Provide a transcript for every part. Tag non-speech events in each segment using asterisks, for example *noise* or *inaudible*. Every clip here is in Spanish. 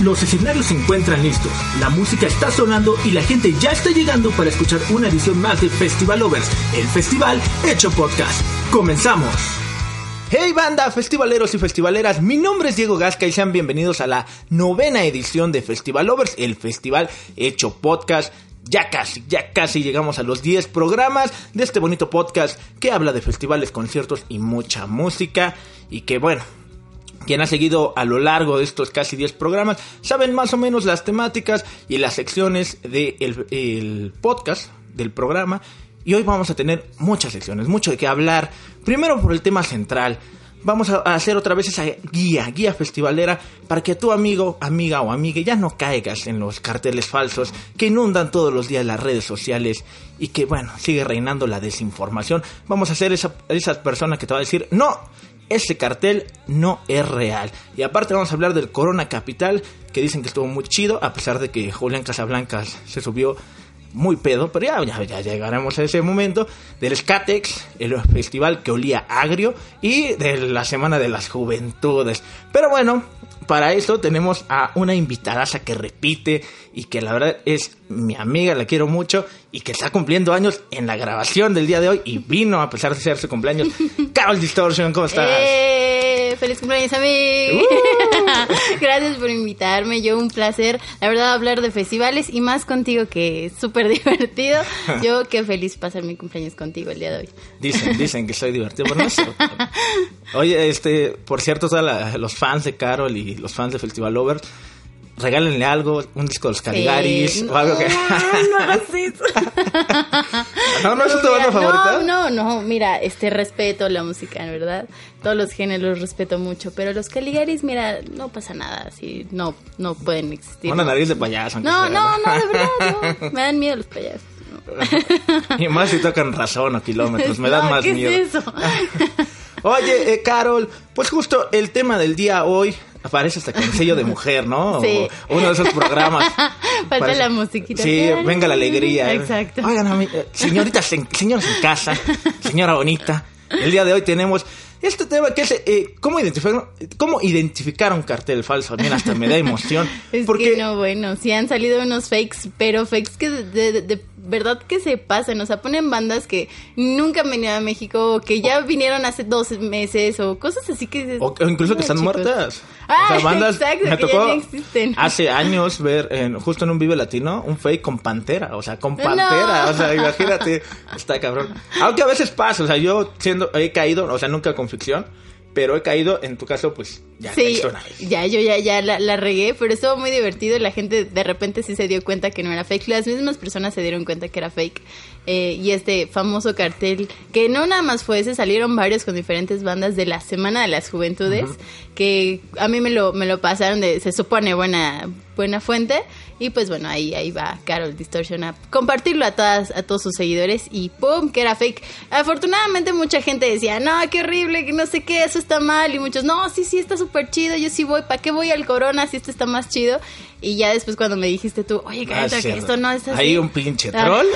Los escenarios se encuentran listos, la música está sonando y la gente ya está llegando para escuchar una edición más de Festival Lovers, el festival hecho podcast. ¡Comenzamos! Hey banda, festivaleros y festivaleras, mi nombre es Diego Gasca y sean bienvenidos a la novena edición de Festival Lovers, el festival hecho podcast. Ya casi, ya casi llegamos a los 10 programas de este bonito podcast que habla de festivales, conciertos y mucha música. Y que bueno, quien ha seguido a lo largo de estos casi 10 programas saben más o menos las temáticas y las secciones del podcast, del programa. Y hoy vamos a tener muchas secciones, mucho de qué hablar. Primero por el tema central. Vamos a hacer otra vez esa guía, guía festivalera, para que tu amigo, amiga o amiga ya no caigas en los carteles falsos que inundan todos los días las redes sociales y que, bueno, sigue reinando la desinformación. Vamos a ser esa, esa persona que te va a decir, no, ese cartel no es real. Y aparte vamos a hablar del Corona Capital, que dicen que estuvo muy chido, a pesar de que Julián Casablancas se subió muy pedo, pero ya, ya, ya, llegaremos a ese momento, del Skatex, el festival que olía agrio, y de la Semana de las Juventudes. Pero bueno, para eso tenemos a una invitadaza que repite y que la verdad es mi amiga, la quiero mucho y que está cumpliendo años en la grabación del día de hoy y vino a pesar de ser su cumpleaños. *laughs* Carol Distortion, ¿cómo estás? ¡Eh! ¡Feliz cumpleaños a mí! Uh. *laughs* Gracias por invitarme, yo un placer, la verdad, hablar de festivales y más contigo que es súper *laughs* divertido. Yo qué feliz pasar mi cumpleaños contigo el día de hoy. Dicen, dicen que soy divertido, pero no *laughs* Oye, este, por cierto, todos los fans de Carol y los fans de Festival Over, regálenle algo, un disco de los Caligaris o algo que... No, no eso. *laughs* ¿No, no es tu banda favorita? No, no, no, mira, este, respeto la música, ¿verdad? Todos los géneros respeto mucho, pero los Caligaris, mira, no pasa nada, así, no, no pueden existir. Una nariz de payaso. No, no, no, de verdad, no. *laughs* Me dan miedo los payasos. *laughs* y más si tocan razón o kilómetros, me dan más ¿qué miedo. Es eso? Oye, eh, Carol, pues justo el tema del día hoy aparece hasta con sello de mujer, ¿no? Sí. O uno de esos programas. *laughs* Falta Parece- la musiquita. Sí, venga la alegría. Exacto. Oigan, eh, señoritas, señoras en casa, señora bonita, el día de hoy tenemos este tema que es eh, ¿cómo, identificar, cómo identificar un cartel falso. Mira, hasta me da emoción. *laughs* Es porque que no, bueno, sí han salido unos fakes, pero fakes que de, de- de verdad que se pasan, o sea, ponen bandas que nunca han venido a México, o que ya vinieron hace dos meses, o cosas así que... O, o incluso que "No, están chicos". muertas. Ah, o sea, bandas. *laughs* exacto, me que ya tocó ni existen. hace *laughs* años ver, en, justo en un Vive Latino, un fake con pantera. O sea, con pantera. No. O sea, imagínate. Está cabrón. Aunque a veces pasa. O sea, yo siendo, he caído, o sea, nunca con ficción. Pero he caído, en tu caso, pues ya Sí, una vez. ya, yo ya, ya la, la regué, pero estuvo muy divertido. La gente de repente sí se dio cuenta que no era fake. Las mismas personas se dieron cuenta que era fake. Eh, y este famoso cartel, que no nada más fue ese, salieron varios con diferentes bandas de la Semana de las Juventudes, que a mí me lo, me lo pasaron de, se supone, buena, buena fuente. Y pues bueno, ahí, ahí va Carol Distortion a compartirlo a todas, a todos sus seguidores y ¡pum! que era fake. Afortunadamente mucha gente decía, no, qué horrible, que no sé qué, eso está mal. Y muchos, no, sí, sí, está súper chido, yo sí voy, ¿para qué voy al Corona si esto está más chido? Y ya después cuando me dijiste tú, oye, Ah, cállate, es que cierto. esto no es así. Ahí un pinche Ah. troll.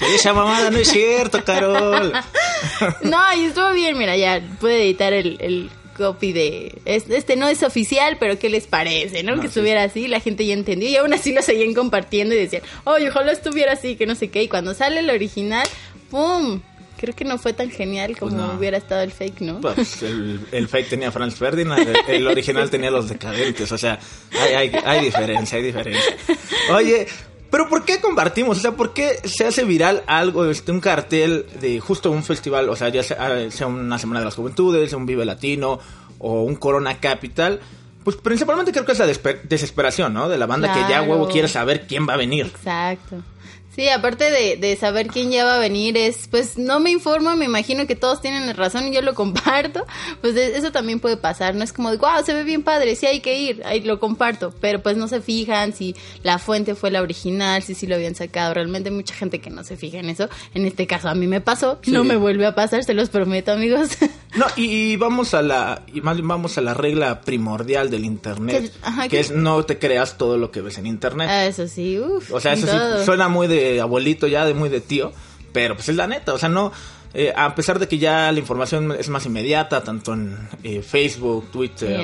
*laughs* Esa mamada no es cierto, Carol. *laughs* No, y estuvo bien, mira, ya puede editar el, el copy de... es- Este no es oficial, pero ¿qué les parece? ¿no? No, que sí. estuviera así, la gente ya entendió y aún así lo seguían compartiendo y decían, oye, ojalá estuviera así, que no sé qué. Y cuando sale el original, ¡pum! Creo que no fue tan genial como Pues no. hubiera estado el fake, ¿no? Pues el, el fake tenía Franz Ferdinand, el, el original tenía los decadentes, o sea, hay, hay, hay diferencia, hay diferencia. Oye, pero ¿por qué compartimos? O sea, ¿por qué se hace viral algo, este, un cartel de justo un festival, o sea, ya sea, sea una Semana de las Juventudes, un Vive Latino o un Corona Capital? Pues principalmente creo que es la desesperación, ¿no? De la banda que ya huevo quiere saber quién va a venir. Exacto. Sí, aparte de, de saber quién ya va a venir, es, pues no me informo, me imagino que todos tienen razón y yo lo comparto, pues de- eso también puede pasar, no es como de, wow, se ve bien padre, sí hay que ir, ahí lo comparto, pero pues no se fijan si la fuente fue la original, si sí lo habían sacado, realmente hay mucha gente que no se fija en eso, en este caso a mí me pasó, Sí. no me vuelve a pasar, se los prometo amigos. *laughs* No, y, y vamos a la y más bien vamos a la regla primordial del internet, Que- ajá, que que- es no te creas todo lo que ves en internet. Ah, eso sí, uff. O sea, eso sí suena muy de abuelito ya, de muy de tío, pero pues es la neta, o sea, no Eh, a pesar de que ya la información es más inmediata, tanto en eh, Facebook, Twitter,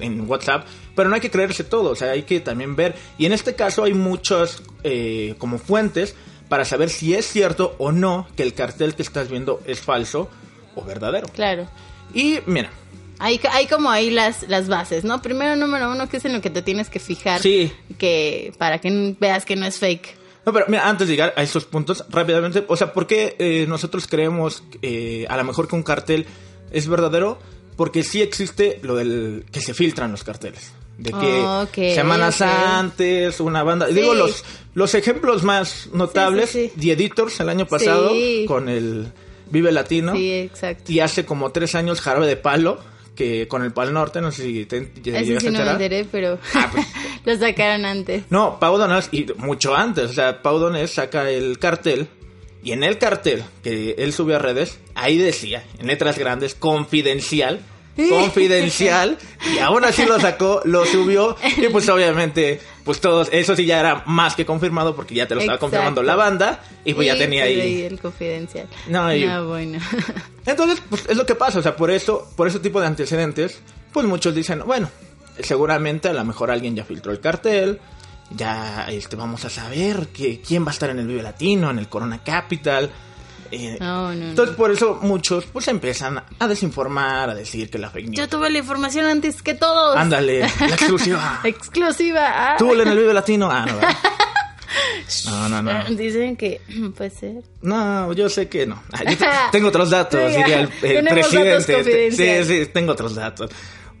en WhatsApp, pero no hay que creerse todo, o sea, hay que también ver. Y en este caso hay muchas eh, como fuentes para saber si es cierto o no que el cartel que estás viendo es falso o verdadero. Claro. Y mira, Hay, hay como ahí las, las bases, ¿no? Primero, número uno, que es en lo que te tienes que fijar. Sí. Que, para que veas que no es fake. No, pero mira, antes de llegar a estos puntos, rápidamente, o sea, ¿por qué eh, nosotros creemos eh, a lo mejor que un cartel es verdadero? Porque sí existe lo del que se filtran los carteles. De que Ok, semanas ok. antes, una banda. Sí. Digo, los, los ejemplos más notables, Sí. The Editors el año pasado, Sí. con el Vive Latino. Sí, exacto. Y hace como tres años Jarabe de Palo, que con el Pal Norte, no sé si te, te sí a no me enteré, pero Ah, pues. *laughs* lo sacaron antes. No, Pau Donés, y mucho antes, o sea, Pau Donés saca el cartel, y en el cartel que él subió a redes, ahí decía, en letras grandes, confidencial, confidencial, y aún así lo sacó, lo subió, y pues obviamente, pues todos, eso sí ya era más que confirmado, porque ya te lo estaba Exacto. confirmando la banda, y pues ya tenía ahí... el confidencial. No, y- bueno. *laughs* Entonces, pues es lo que pasa, o sea, por eso, por ese tipo de antecedentes, pues muchos dicen, bueno, seguramente a lo mejor alguien ya filtró el cartel, ya este vamos a saber que quién va a estar en el Vive Latino, en el Corona Capital. Eh, No, no, no. Entonces, por eso muchos pues empiezan a desinformar, a decir que la fake news. Yo tuve la información antes que todos. Ándale, la *laughs* exclusiva. Exclusiva. ah. Tú en el Vive Latino. Ah, no, ¿verdad? *laughs* No, no, no. Dicen que *clears throat* puede ser. No, yo sé que no. Ah, yo te- *laughs* tengo otros datos, Sí, diría el, el tenemos datos presidente. Sí, sí, tengo otros datos.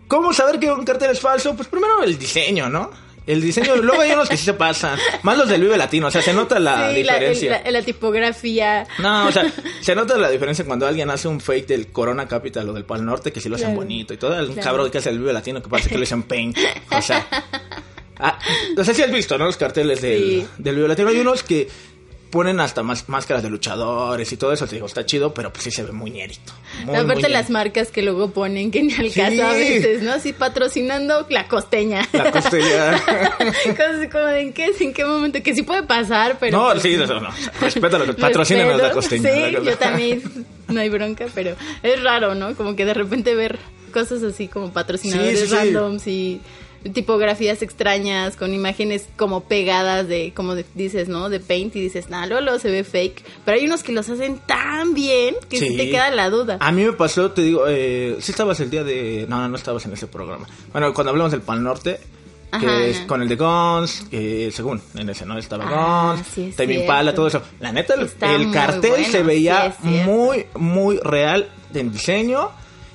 ¿Cómo saber que un cartel es falso? Pues primero el diseño, ¿no? El diseño, luego hay unos que sí se pasan. Más los del Vive Latino, o sea, se nota la sí, la, diferencia. la- la tipografía. No, o sea, *laughs* se nota la diferencia cuando alguien hace un fake del Corona Capital o del Pal Norte, que sí lo hacen Claro. bonito y todo. El Claro. cabrón que hace el Vive Latino, que parece que lo hacen paint. O sea, *laughs* ah, no sé si has visto, ¿no? Los carteles del, Sí. del Vive Latino. Hay unos que ponen hasta más máscaras de luchadores y todo eso. Te digo, está chido, pero pues sí se ve muy ñerito. Muy, muy Aparte las marcas que luego ponen que ni al Sí. caso a veces, ¿no? Así patrocinando la costeña. La costilla. *laughs* Cosas como de en qué, en qué momento, que sí puede pasar, pero... no, pues, sí, eso no. Respeta lo que *laughs* patrocínenos la costeña. Sí, la yo también, no hay bronca, pero es raro, ¿no? Como que de repente ver cosas así como patrocinadores sí, sí. randoms y tipografías extrañas con imágenes como pegadas de, como de- dices, ¿no? De paint y dices, nah, luego, luego se ve fake. Pero hay unos que los hacen tan bien que sí, Sí. te queda la duda. A mí me pasó, te digo, eh, sí estabas el día de... No, no estabas en ese programa. Bueno, cuando hablamos del Pal Norte, que Ajá, es ajá. con el de que según en ese no estaba Ah, Guns, sí es Tame cierto. Impala, todo eso. La neta, el, cartel bueno, se veía sí muy, muy real en diseño,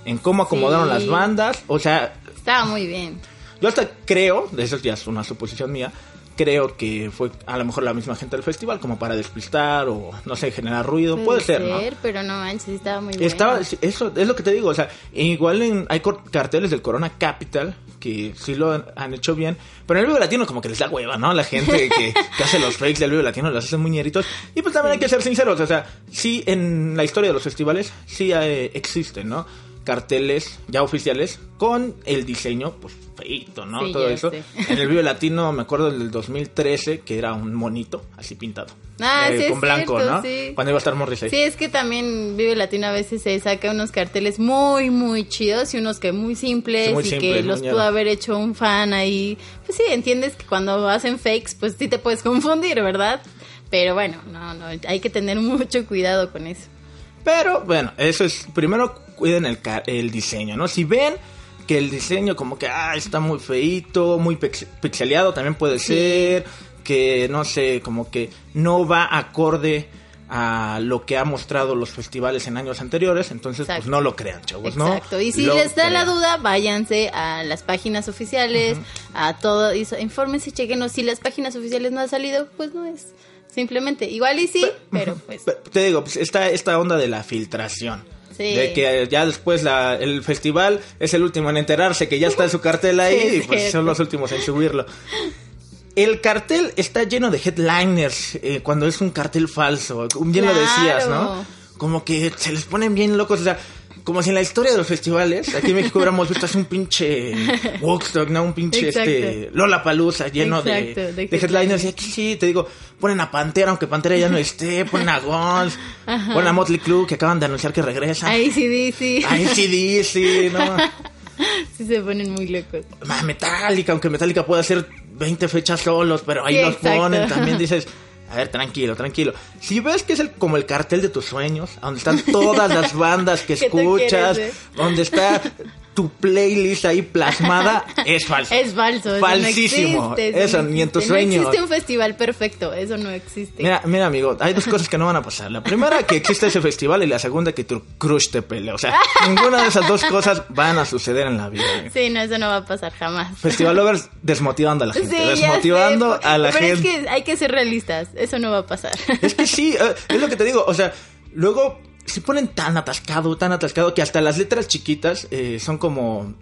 en cómo acomodaron Sí. las bandas. O sea, Estaba muy bien. Yo hasta creo, eso ya es una suposición mía, creo que fue a lo mejor la misma gente del festival como para despistar o no sé, generar ruido. Puede, ser, ¿no? pero no manches, estaba muy bueno. Estaba, eso es lo que te digo, o sea, igual en, hay carteles del Corona Capital que sí lo han, han hecho bien, pero en el Vivo Latino como que les da hueva, ¿no? La gente *laughs* que, que hace los fakes del Vivo Latino los hacen muy ñeritos. Y pues también hay que ser sinceros, o sea, sí en la historia de los festivales sí eh, existen, ¿no? Carteles ya oficiales con el diseño, pues feito, ¿no? Sí, Todo eso. sé. En el Vivo Latino me acuerdo del 2013 que era un monito así pintado. Ah, eh, sí, es con blanco, cierto, ¿no? sí. Cuando iba a estar Morrissey. Sí, es que también Vive Latino a veces se saca unos carteles muy, muy chidos y unos que muy simples Sí, muy y que los pudo haber hecho un fan ahí. Pues sí, entiendes que cuando hacen fakes, pues sí te puedes *laughs* confundir, ¿verdad? Pero bueno, no, no, hay que tener mucho cuidado con eso. Pero bueno, eso es. Primero cuiden el, el diseño, ¿no? Si ven que el diseño como que ah, está muy feito, muy pix- pixeleado también puede Sí. ser. Que no sé, como que no va acorde a lo que ha mostrado los festivales en años anteriores. Entonces, pues no lo crean, chavos, ¿no? Exacto. Y si Lo les da la duda, váyanse a las páginas oficiales, a todo, y infórmense, chequenos. Si las páginas oficiales no han salido, pues no es. Simplemente, igual y sí, pero pues. Te digo, pues está esta onda de la filtración. Sí. De que ya después la, el festival es el último en enterarse que ya está su cartel ahí Sí, y es pues son los últimos en subirlo. El cartel está lleno de headliners eh, cuando es un cartel falso. Bien lo decías, ¿no? Claro. Como que se les ponen bien locos. O sea, como si en la historia de los festivales, aquí en México hubiéramos visto así un pinche *laughs* Woodstock, ¿no? Un pinche este Lola Palusa lleno de, de, headliners. Y aquí sí, te digo, ponen a Pantera, aunque Pantera ya no esté, ponen a Guns, ponen a Motley Crue, que acaban de anunciar que regresa. Ahí sí, sí. Ahí sí, sí, ¿no? *laughs* Sí se ponen muy locos. Metallica, aunque Metallica pueda hacer 20 fechas solos, pero ahí los ponen, también dices... A ver, tranquilo, tranquilo. Si ves que es el, como el cartel de tus sueños, donde están todas las bandas que *laughs* escuchas, donde está tu playlist ahí plasmada *laughs* es falso. Es falso. Falsísimo. Eso, ni en tus sueños. No existe un festival perfecto, eso no existe. Mira, mira, amigo, hay dos cosas que no van a pasar. La primera, que existe ese festival, y la segunda, que tu crush te pelea. O sea, *laughs* ninguna de esas dos cosas van a suceder en la vida. Sí, no, eso no va a pasar jamás. Festival Lovers desmotivando a la gente. desmotivando a la gente. Pero es que hay que ser realistas, eso no va a pasar. Es que sí, eh, es lo que te digo. O sea, luego se ponen tan atascado, tan atascado que hasta las letras chiquitas eh, son como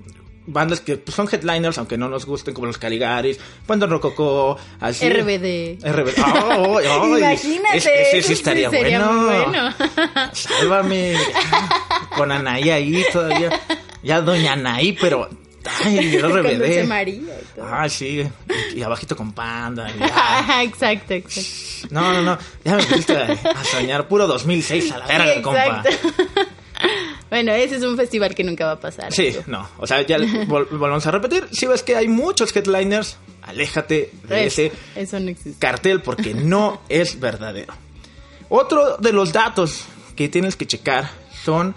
bandas que pues, son headliners, aunque no nos gusten, como los Caligaris, Cuando Rococó, así. RBD. RBD. Oh, Imagínate. ese sí estaría bueno. bueno. Sálvame. Con Anaí ahí todavía. Ya Doña Anaí, pero Ay, *laughs* el RBD. María Ah, sí. Y abajito con panda. exacto, exacto. No, no, no. Ya me pusiste a, soñar. Puro 2006 a la verga, compa. *laughs* Bueno, ese es un festival que nunca va a pasar. Sí, no. O sea, ya volvemos a repetir. Si ves que hay muchos headliners, aléjate de ese cartel porque no es verdadero. Otro de los datos que tienes que checar son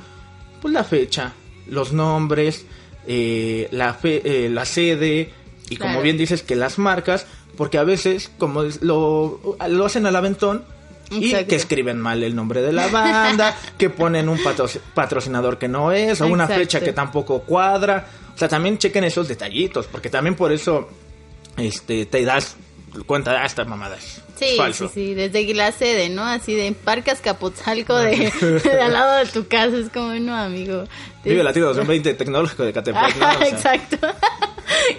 pues la fecha, los nombres, eh, la, eh, la sede y como bien dices que las marcas, porque a veces como lo, lo hacen al aventón y que escriben mal el nombre de la banda, *laughs* que ponen un patrocinador que no es, o una fecha que tampoco cuadra. O sea, también chequen esos detallitos, porque también por eso este te das cuenta de ah, esta mamada. Sí, sí, sí, desde la sede, ¿no? Así de Parcas Capotzalco *laughs* *laughs* de, al lado de tu casa, es como, no, amigo. Vive Latino 2020 tecnológico de Catepec, *laughs* Exacto.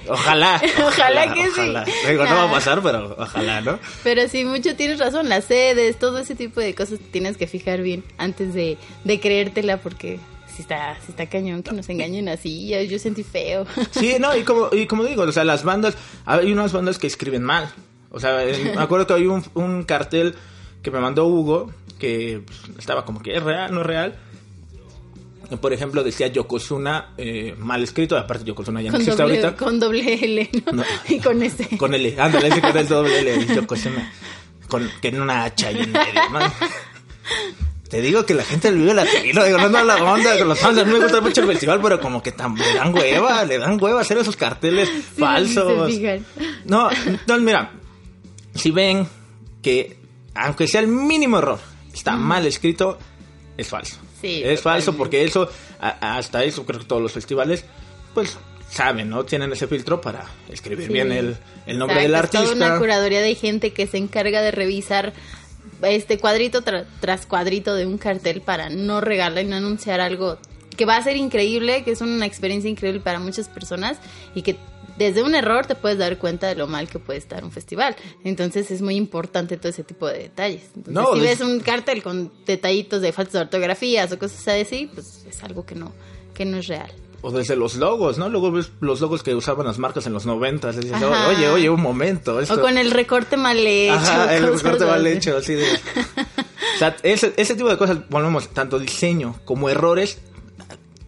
Ojalá, ojalá. que sí. Digo, no va a pasar, pero ojalá, ¿no? Pero sí, mucho tienes razón, las sedes, todo ese tipo de cosas tienes que fijar bien antes de, de creértela porque si está, si está cañón que nos engañen así, yo, yo sentí feo. *laughs* Sí, no, y como, y como digo, o sea, las bandas, hay unas bandas que escriben mal. O sea, me acuerdo que hay un, un cartel que me mandó Hugo, que pues, estaba como que es real, no es real. Por ejemplo, decía Yokozuna eh, mal escrito, aparte Yokozuna ya no existe ahorita. Con doble L, ¿no? *laughs* y con este. Con L, ándale, ese con el doble L, Yokozuna. Con, que en una hacha ahí en medio, Te digo que la gente vive latino, digo, no es la onda, con los fans a mí me gusta mucho el festival, pero como que tan, le dan hueva, le dan hueva hacer esos carteles falsos. no, entonces mira, si ven que, aunque sea el mínimo error, está mal escrito, es falso. Sí, es falso porque eso, hasta eso creo que todos los festivales, pues saben, ¿no? Tienen ese filtro para escribir bien el, el nombre del artista. Es toda una curaduría de gente que se encarga de revisar este cuadrito tras cuadrito de un cartel para no regalar y no anunciar algo que va a ser increíble, que es una experiencia increíble para muchas personas y que desde un error te puedes dar cuenta de lo mal que puede estar un festival. Entonces es muy importante todo ese tipo de detalles. Entonces, si ves un cartel con detallitos de faltas de ortografías o cosas así, pues es algo que no, que no es real. O desde los logos, ¿no? Luego ves los logos que usaban las marcas en los 90. Dices, oye, oye, un momento. O con el recorte mal hecho. Ajá, el recorte mal hecho, así de... o sea, ese, ese tipo de cosas, volvemos, tanto diseño como errores,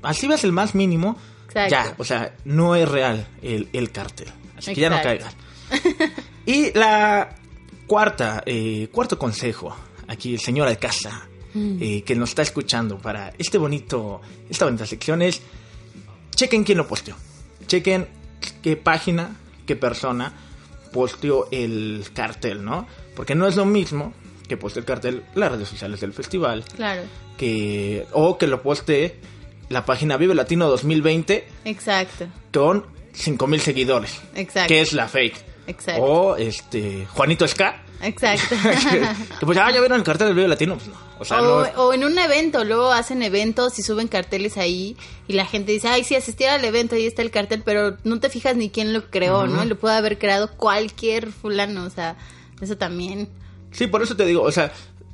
así ves el más mínimo, ya, o sea, no es real el, el cartel. Así que ya no caigan. y la cuarta, eh, cuarto consejo, aquí señora de casa, eh, que nos está escuchando para este bonito, esta bonita sección es, chequen quién lo posteó. Chequen qué página, qué persona posteó el cartel, ¿no? Porque no es lo mismo que poste el cartel las redes sociales del festival. Claro. Que, o que lo poste la página Vive Latino 2020. Exacto. Con 5000 seguidores. Exacto. Que es la fake. Exacto. O este Juanito Ska. Exacto. *laughs* que pues ah, ya vieron el cartel del Vive Latino, pues no. O, sea, o, en un evento, luego hacen eventos y suben carteles ahí y la gente dice, ay, sí, asistí al evento, ahí está el cartel, pero no te fijas ni quién lo creó, ¿no? Lo puede haber creado cualquier fulano, o sea, eso también. Sí, por eso te digo, o sea,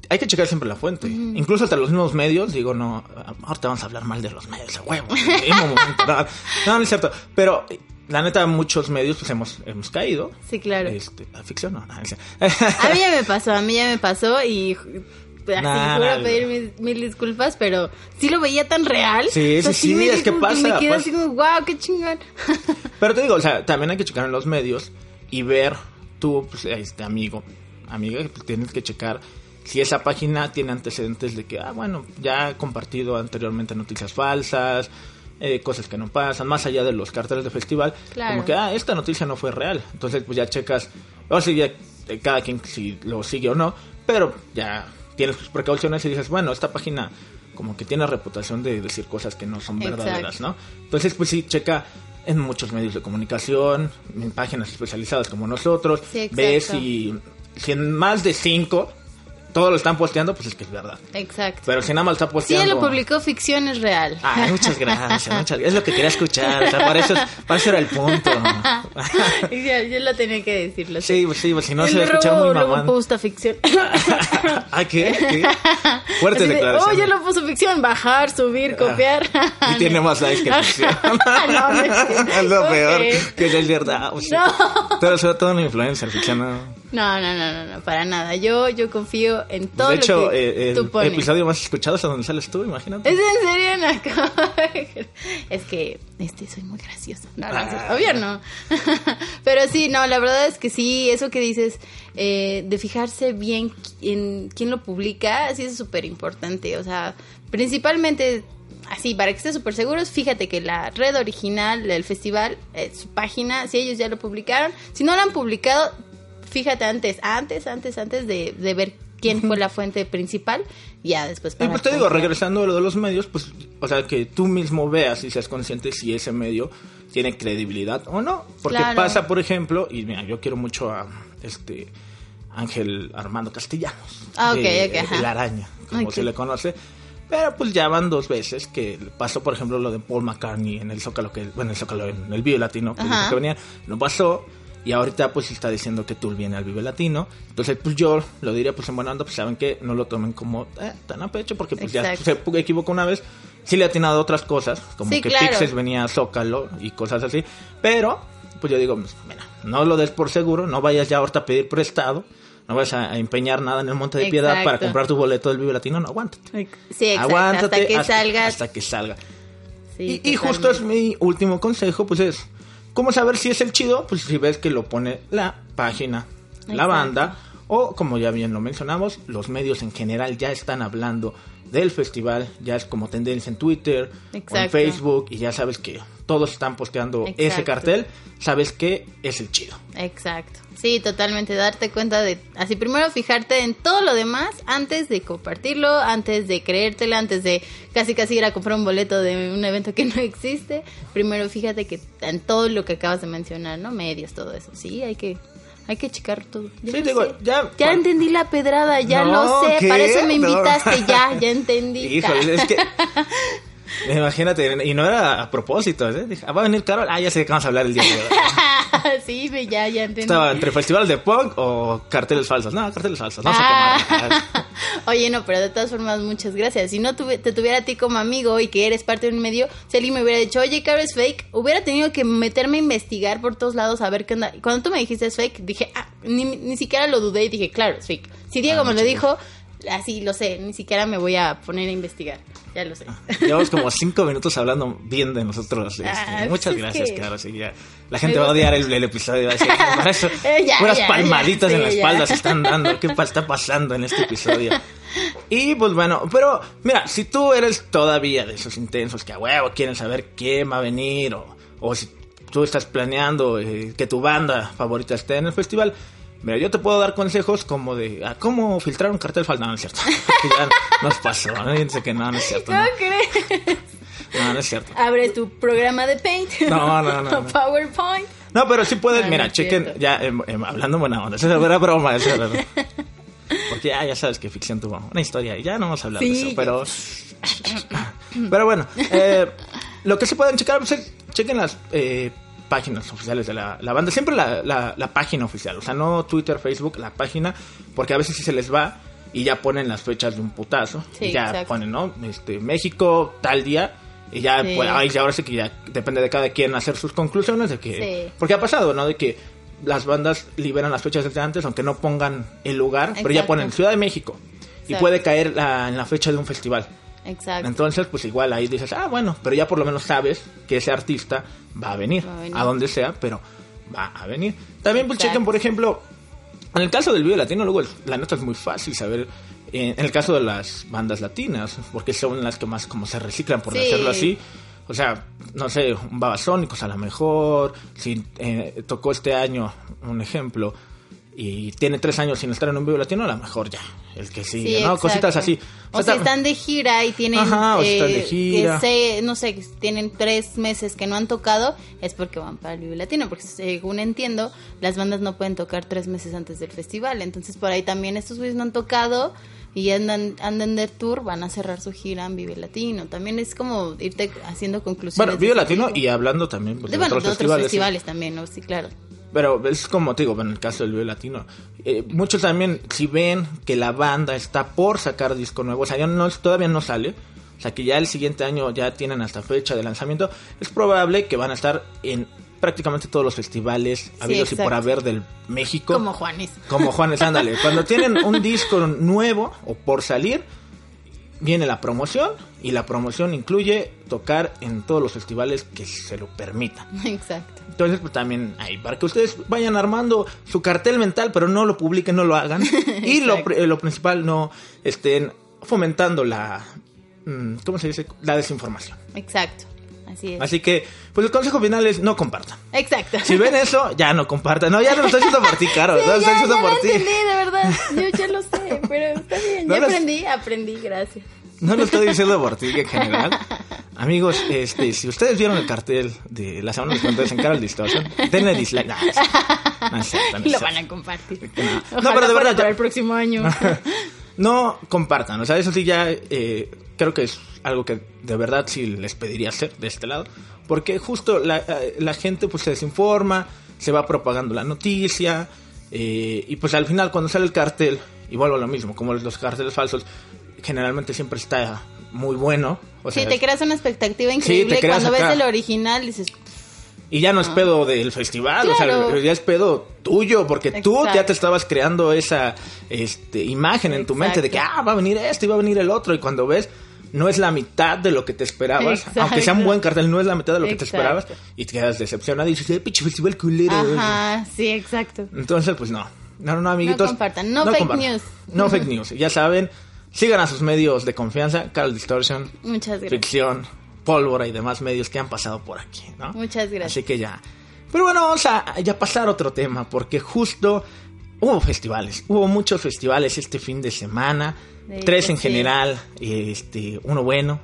hay que checar siempre la fuente. Incluso hasta los mismos medios, digo, no, ahorita vamos a hablar mal de los medios, a huevo. no, no, es cierto. Pero la neta, muchos medios pues hemos, hemos caído. Sí, claro. Este, la ficción no. a mí ya me pasó, a mí ya me pasó y así nah, pedir mil, disculpas, pero sí lo veía tan real. Sí, sí, sí, es que pasa. Me quedé así como, wow, qué chingón. *laughs* Pero te digo, o sea, también hay que checar en los medios y ver tú, pues, este amigo, amiga, pues, tienes que checar si esa página tiene antecedentes de que, ah, bueno, ya ha compartido anteriormente noticias falsas, eh, cosas que no pasan, más allá de los carteles de festival, como que, ah, esta noticia no fue real. Entonces, pues ya checas, o si ya eh, cada quien si lo sigue o no, pero ya tienes tus precauciones y dices, bueno, esta página como que tiene reputación de decir cosas que no son verdaderas, ¿no? Entonces, pues sí, checa en muchos medios de comunicación, en páginas especializadas como nosotros, ves y si en más de cinco todos lo están posteando, pues es que es verdad. Exacto. Pero si nada más está posteando. Si él lo publicó, ficción es real. Ah, muchas gracias, muchas Es lo que quería escuchar. O sea, para eso, para eso era el punto. *laughs* yo, lo tenía que decirlo. Sí, pues sí, pues si no se va a escuchar muy mamón. Luego puso ficción. *laughs* ¿Ah, qué? ¿Qué? Fuerte declaración. Oh, ya lo puso ficción. Bajar, subir, copiar. y *laughs* tiene más likes que ficción. no, no es, lo peor. Que es verdad. O sea, no. Pero sobre todo una influencer, ficción no. No, no, no, no, para nada. Yo, yo confío en todo lo que eh, tú pones. el episodio más escuchado es donde sales tú, imagínate. ¿Es en serio, Naco? *laughs* es que este soy muy gracioso. No, no, ah. obvio no. *laughs* Pero sí, no, la verdad es que sí, eso que dices eh, de fijarse bien en quién lo publica, sí es súper importante. O sea, principalmente así, para que estés súper seguros, fíjate que la red original del festival, eh, su página, si ellos ya lo publicaron, si no lo han publicado, fíjate antes, antes, antes, antes de, ver quién fue la fuente principal, ya después para... Y pues te digo, regresando a lo de los medios, pues, o sea, que tú mismo veas y seas consciente si ese medio tiene credibilidad o no. Porque pasa, por ejemplo, y mira, yo quiero mucho a este Ángel Armando Castellanos. Ah, ok, ok, El araña, como se le conoce. Pero pues ya van dos veces que pasó, por ejemplo, lo de Paul McCartney en el Zócalo, que, bueno, el Zócalo, en el Bio Latino, que venía, no pasó. Y ahorita pues está diciendo que Tool viene al Vive Latino. Entonces pues yo lo diría pues en buena onda, pues saben que no lo tomen como eh, tan a pecho porque pues ya se equivocó una vez. Sí le ha atinado otras cosas, como que Pixels venía a Zócalo y cosas así. Pero pues yo digo, pues, mira, no lo des por seguro, no vayas ya ahorita a pedir prestado. No vayas a, empeñar nada en el Monte de Piedad para comprar tu boleto del Vive Latino, no, aguántate. Sí, exacto. Aguántate hasta que salga. Hasta que salga. y, y justo es mi último consejo, pues es ¿Cómo saber si es el chido? Pues si ves que lo pone la página, la banda, o como ya bien lo mencionamos, los medios en general ya están hablando del festival, ya es como tendencia en Twitter o en Facebook, y ya sabes que todos están posteando ese cartel, sabes que es el chido. Exacto. Sí, totalmente, darte cuenta de, así primero fijarte en todo lo demás antes de compartirlo, antes de creértela, antes de casi casi ir a comprar un boleto de un evento que *laughs* no existe. Primero fíjate que en todo lo que acabas de mencionar, ¿no? Medios, todo eso. Sí, hay que hay que checar todo. Ya sí, digo, ya. Ya entendí la pedrada, ya lo sé. Para eso me invitaste, ya, ya *laughs* entendí. Híjole, es que. *laughs* *laughs* Imagínate, y no era a propósito, ¿eh? Dije, ah, va a venir Carol, ah, ya sé qué vamos a hablar el día de hoy. *laughs* sí, ya, ya entendí. Estaba entre festivales de punk o carteles falsos. No, carteles falsos, no sé ah. *laughs* Oye, no, pero de todas formas, muchas gracias. Si no te tuviera a ti como amigo y que eres parte de un medio, si alguien me hubiera dicho, oye, Carol es fake, hubiera tenido que meterme a investigar por todos lados a ver qué onda. Cuando tú me dijiste es fake, dije, ah, ni, ni siquiera lo dudé y dije, claro, es fake. Si Diego ah, me lo dijo, así lo sé, ni siquiera me voy a poner a investigar, ya lo sé. Llevamos como cinco minutos hablando bien de nosotros. Este, ah, muchas gracias, claro, sí, ya. La gente va a odiar el, episodio. Va a decir, para eso, *laughs* unas palmaditas en la espalda se están dando. ¿Qué está pasando en este episodio? Y pues bueno, pero mira, si tú eres todavía de esos intensos que a huevo quieren saber quién va a venir o, o si tú estás planeando eh, que tu banda favorita esté en el festival, Mira, yo te puedo dar consejos como de ah, cómo filtrar un cartel falso. No, no es cierto. *laughs* ya nos pasó. ¿no? Dice que no, no es cierto. ¿No, crees? No, no es cierto. Abre tu programa de Paint. No, no, no. *laughs* PowerPoint. No, pero sí puedes, mira, chequen, ya em, hablando buena onda, esa era broma, esa era broma. *laughs* Porque ya, ya sabes que ficción tuvo una historia y ya no vamos a hablar de eso, pero... *sniffs* pero bueno, eh, lo que sí pueden checar, pues, chequen las eh, páginas oficiales de la, banda. Siempre la, la, página oficial, o sea, no Twitter, Facebook, la página, porque a veces si se les va y ya ponen las fechas de un putazo. Sí, y ya exacto. ponen, ¿no? Este, México, tal día. Y ya, Sí. pues, ahí ya ahora sí que ya depende de cada quien hacer sus conclusiones de que... Sí. Porque ha pasado, ¿no? De que las bandas liberan las fechas desde antes, aunque no pongan el lugar, pero ya ponen Ciudad de México. Y puede caer la- en la fecha de un festival. Exacto. Entonces, pues igual ahí dices, ah, bueno, pero ya por lo menos sabes que ese artista va a venir, Va a venir. a donde sea, pero va a venir. También, pues chequen, por ejemplo, en el caso del video latino, luego la neta es muy fácil saber, eh, en el caso de las bandas latinas, porque son las que más como se reciclan, por Sí. decirlo así. O sea, no sé, un Babasónicos a lo mejor, si eh, tocó este año, un ejemplo, y tiene tres años sin estar en un video latino, a lo mejor ya, el que sigue, Sí, ¿no? exacto. Cositas así. O, sea, si están de gira y tienen, Ajá, o están de eh, gira. no sé, tienen tres meses que no han tocado, es porque van para el Vive Latino, porque según entiendo, las bandas no pueden tocar tres meses antes del festival, entonces por ahí también estos güeyes no han tocado y andan, andan de tour, van a cerrar su gira en Vive Latino, también es como irte haciendo conclusiones. Bueno, ese latino y hablando también pues, de, de, bueno, otros de otros festivales. festivales, sí. también, ¿no? Sí, claro. Pero es como te digo, en el caso del video latino, eh, muchos también, si ven que la banda está por sacar disco nuevo, o sea, ya no, todavía no sale, o sea, que ya el siguiente año ya tienen hasta fecha de lanzamiento, es probable que van a estar en prácticamente todos los festivales habidos y por haber del México. Como Juanes. Como Juanes, ándale. Cuando tienen un *laughs* disco nuevo o por salir, viene la promoción y la promoción incluye tocar en todos los festivales que se lo permitan. *laughs* Exacto. Entonces, pues también ahí, para que ustedes vayan armando su cartel mental, pero no lo publiquen, no lo hagan. *laughs* y lo, lo principal, no estén fomentando la, mm, ¿cómo se dice? La desinformación. Exacto. Así es. Así que, pues el consejo final es no compartan. Exacto. Si ven eso, ya no compartan. No, ya no lo estoy haciendo por ti, *laughs* Caro. Sí, no lo estoy haciendo ya por lo ti. entendí, de verdad. Yo ya lo sé, pero está bien. No ya lo- aprendí, aprendí, gracias. No lo estoy diciendo por ti en general. *laughs* Amigos, este, si ustedes vieron el cartel de la semana de los en Carol Distortion, denle dislike. No, no. No no *laughs* Lo van a compartir. No. Pero de verdad, para el próximo año. no compartan, o sea, eso sí ya eh, creo que es algo que de verdad sí les pediría hacer de este lado, porque justo la, eh, la gente pues se desinforma, se va propagando la noticia, eh, y pues al final cuando sale el cartel, y vuelvo a lo mismo, como los carteles falsos, generalmente siempre está muy bueno. O sea, sí, te creas una expectativa increíble. creas Cuando ves acá. el original dices, Y ya no es pedo del festival, o sea, ya es pedo tuyo, porque tú ya Exacto. te estabas creando esa este, imagen en tu mente de que, Exacto. ah, va a venir este y va a venir el otro, y cuando ves, no es la mitad de lo que te esperabas, Exacto. aunque sea un buen cartel, no es la mitad de lo que te esperabas, y te quedas decepcionado y dices, pinche festival culero. ajá, sí, exacto. Entonces, pues no, no, no, amiguitos. No compartan, no fake news. No fake news, ya saben, sigan a sus medios de confianza, Carl Distortion, Muchas gracias. Ficción, Pólvora y demás medios que han pasado por aquí, ¿no? Muchas gracias. Así que ya. Pero bueno, vamos a ya pasar a otro tema, porque justo hubo festivales, hubo muchos festivales este fin de semana, De tres en sí. general, este, uno bueno,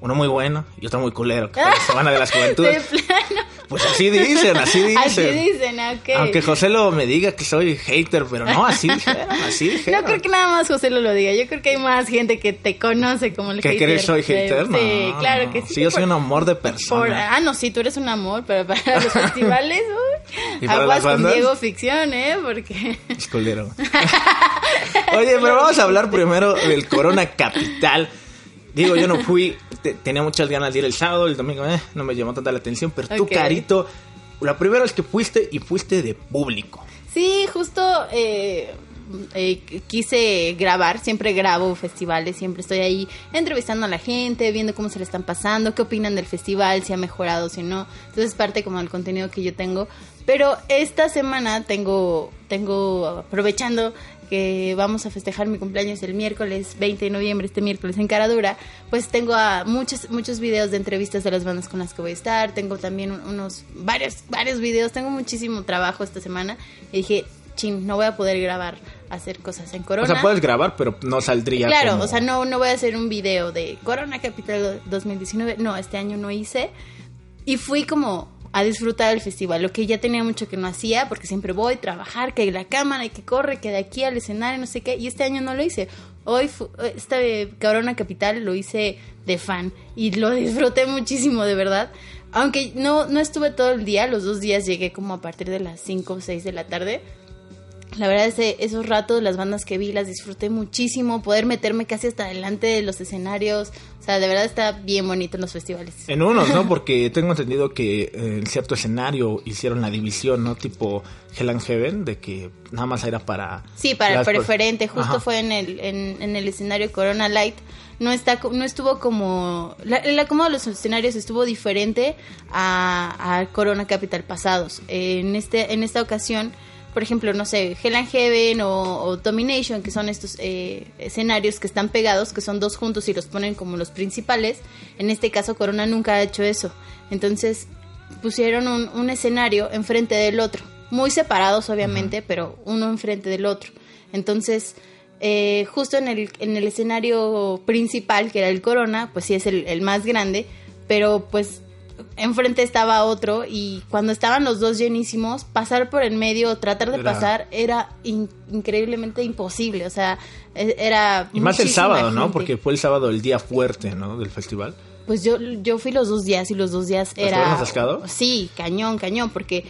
uno muy bueno y otro muy culero, que fue la semana de las *laughs* De juventudes. plano. Pues así dicen, así dicen. Así dicen, ok. Aunque José lo me diga que soy hater, pero no, así dijeron, así dijeron. *laughs* No creo que nada más José lo, lo diga. Yo creo que hay más gente que te conoce como el ¿Que hater. crees soy hater? No, sí, claro que sí. Sí, yo soy Por- un amor de por- persona. ah, no, sí, tú eres un amor, pero para los *laughs* festivales, ¿Y para aguas las con? Diego Ficción, ¿eh? Porque... *laughs* Es culero. *laughs* Oye, pero vamos a hablar primero del Corona Capital. Digo, yo no fui, te- tenía muchas ganas de ir el sábado, el domingo eh, no me llamó tanta la atención, pero tú. Carito, la primera vez que fuiste y fuiste de público. Sí, justo eh, eh, quise grabar, siempre grabo festivales, siempre estoy ahí entrevistando a la gente, viendo cómo se le están pasando, qué opinan del festival, si ha mejorado, si no. Entonces es parte como del contenido que yo tengo. Pero esta semana tengo, tengo aprovechando que vamos a festejar mi cumpleaños el miércoles 20 de noviembre, este miércoles en Caradura, pues tengo a muchos muchos videos de entrevistas de las bandas con las que voy a estar, tengo también un- unos varios varios videos, tengo muchísimo trabajo esta semana y dije, chin, no voy a poder grabar hacer cosas en Corona. O sea, puedes grabar, pero no saldría Claro, como- o sea, no, no voy a hacer un video de Corona Capital 2019. No, este año no hice. Y fui como a disfrutar del festival, lo que ya tenía mucho que no hacía, porque siempre voy a trabajar, que la cámara, y que corre, que de aquí al escenario, no sé qué. Y este año no lo hice. Hoy, este Corona Capital lo hice de fan y lo disfruté muchísimo, de verdad. Aunque no, no estuve todo el día, los dos días llegué como a partir de las 5 o 6 de la tarde. La verdad, ese, esos ratos, las bandas que vi, las disfruté muchísimo. Poder meterme casi hasta adelante de los escenarios. O sea, de verdad está bien bonito en los festivales. En unos, ¿no? *laughs* Porque tengo entendido que eh, en cierto escenario hicieron la división, ¿no? Tipo Hell and Heaven, de que nada más era para... Sí, para el preferente. Justo Ajá. fue en el, en, en el escenario Corona Light. No, está, no estuvo como... La, el acomodo de los escenarios estuvo diferente a, a Corona Capital pasados. En, este, en esta ocasión, por ejemplo, no sé, Hell and Heaven o, o Domination, que son estos eh, escenarios que están pegados, que son dos juntos y los ponen como los principales. En este caso, Corona nunca ha hecho eso. Entonces, pusieron un, un escenario enfrente del otro. Muy separados, obviamente, pero uno enfrente del otro. Entonces, eh, justo en el, en el escenario principal, que era el Corona, pues sí es el, el más grande, pero pues enfrente estaba otro y cuando estaban los dos llenísimos, pasar por el medio, tratar de Era- pasar, era in- increíblemente imposible. O sea, e- era... Y más el sábado, ¿no? Porque fue el sábado el día fuerte, ¿no? Del festival. Pues yo, yo fui los dos días y los dos días ¿Estuvieron era... atascados? Sí, cañón, cañón, porque,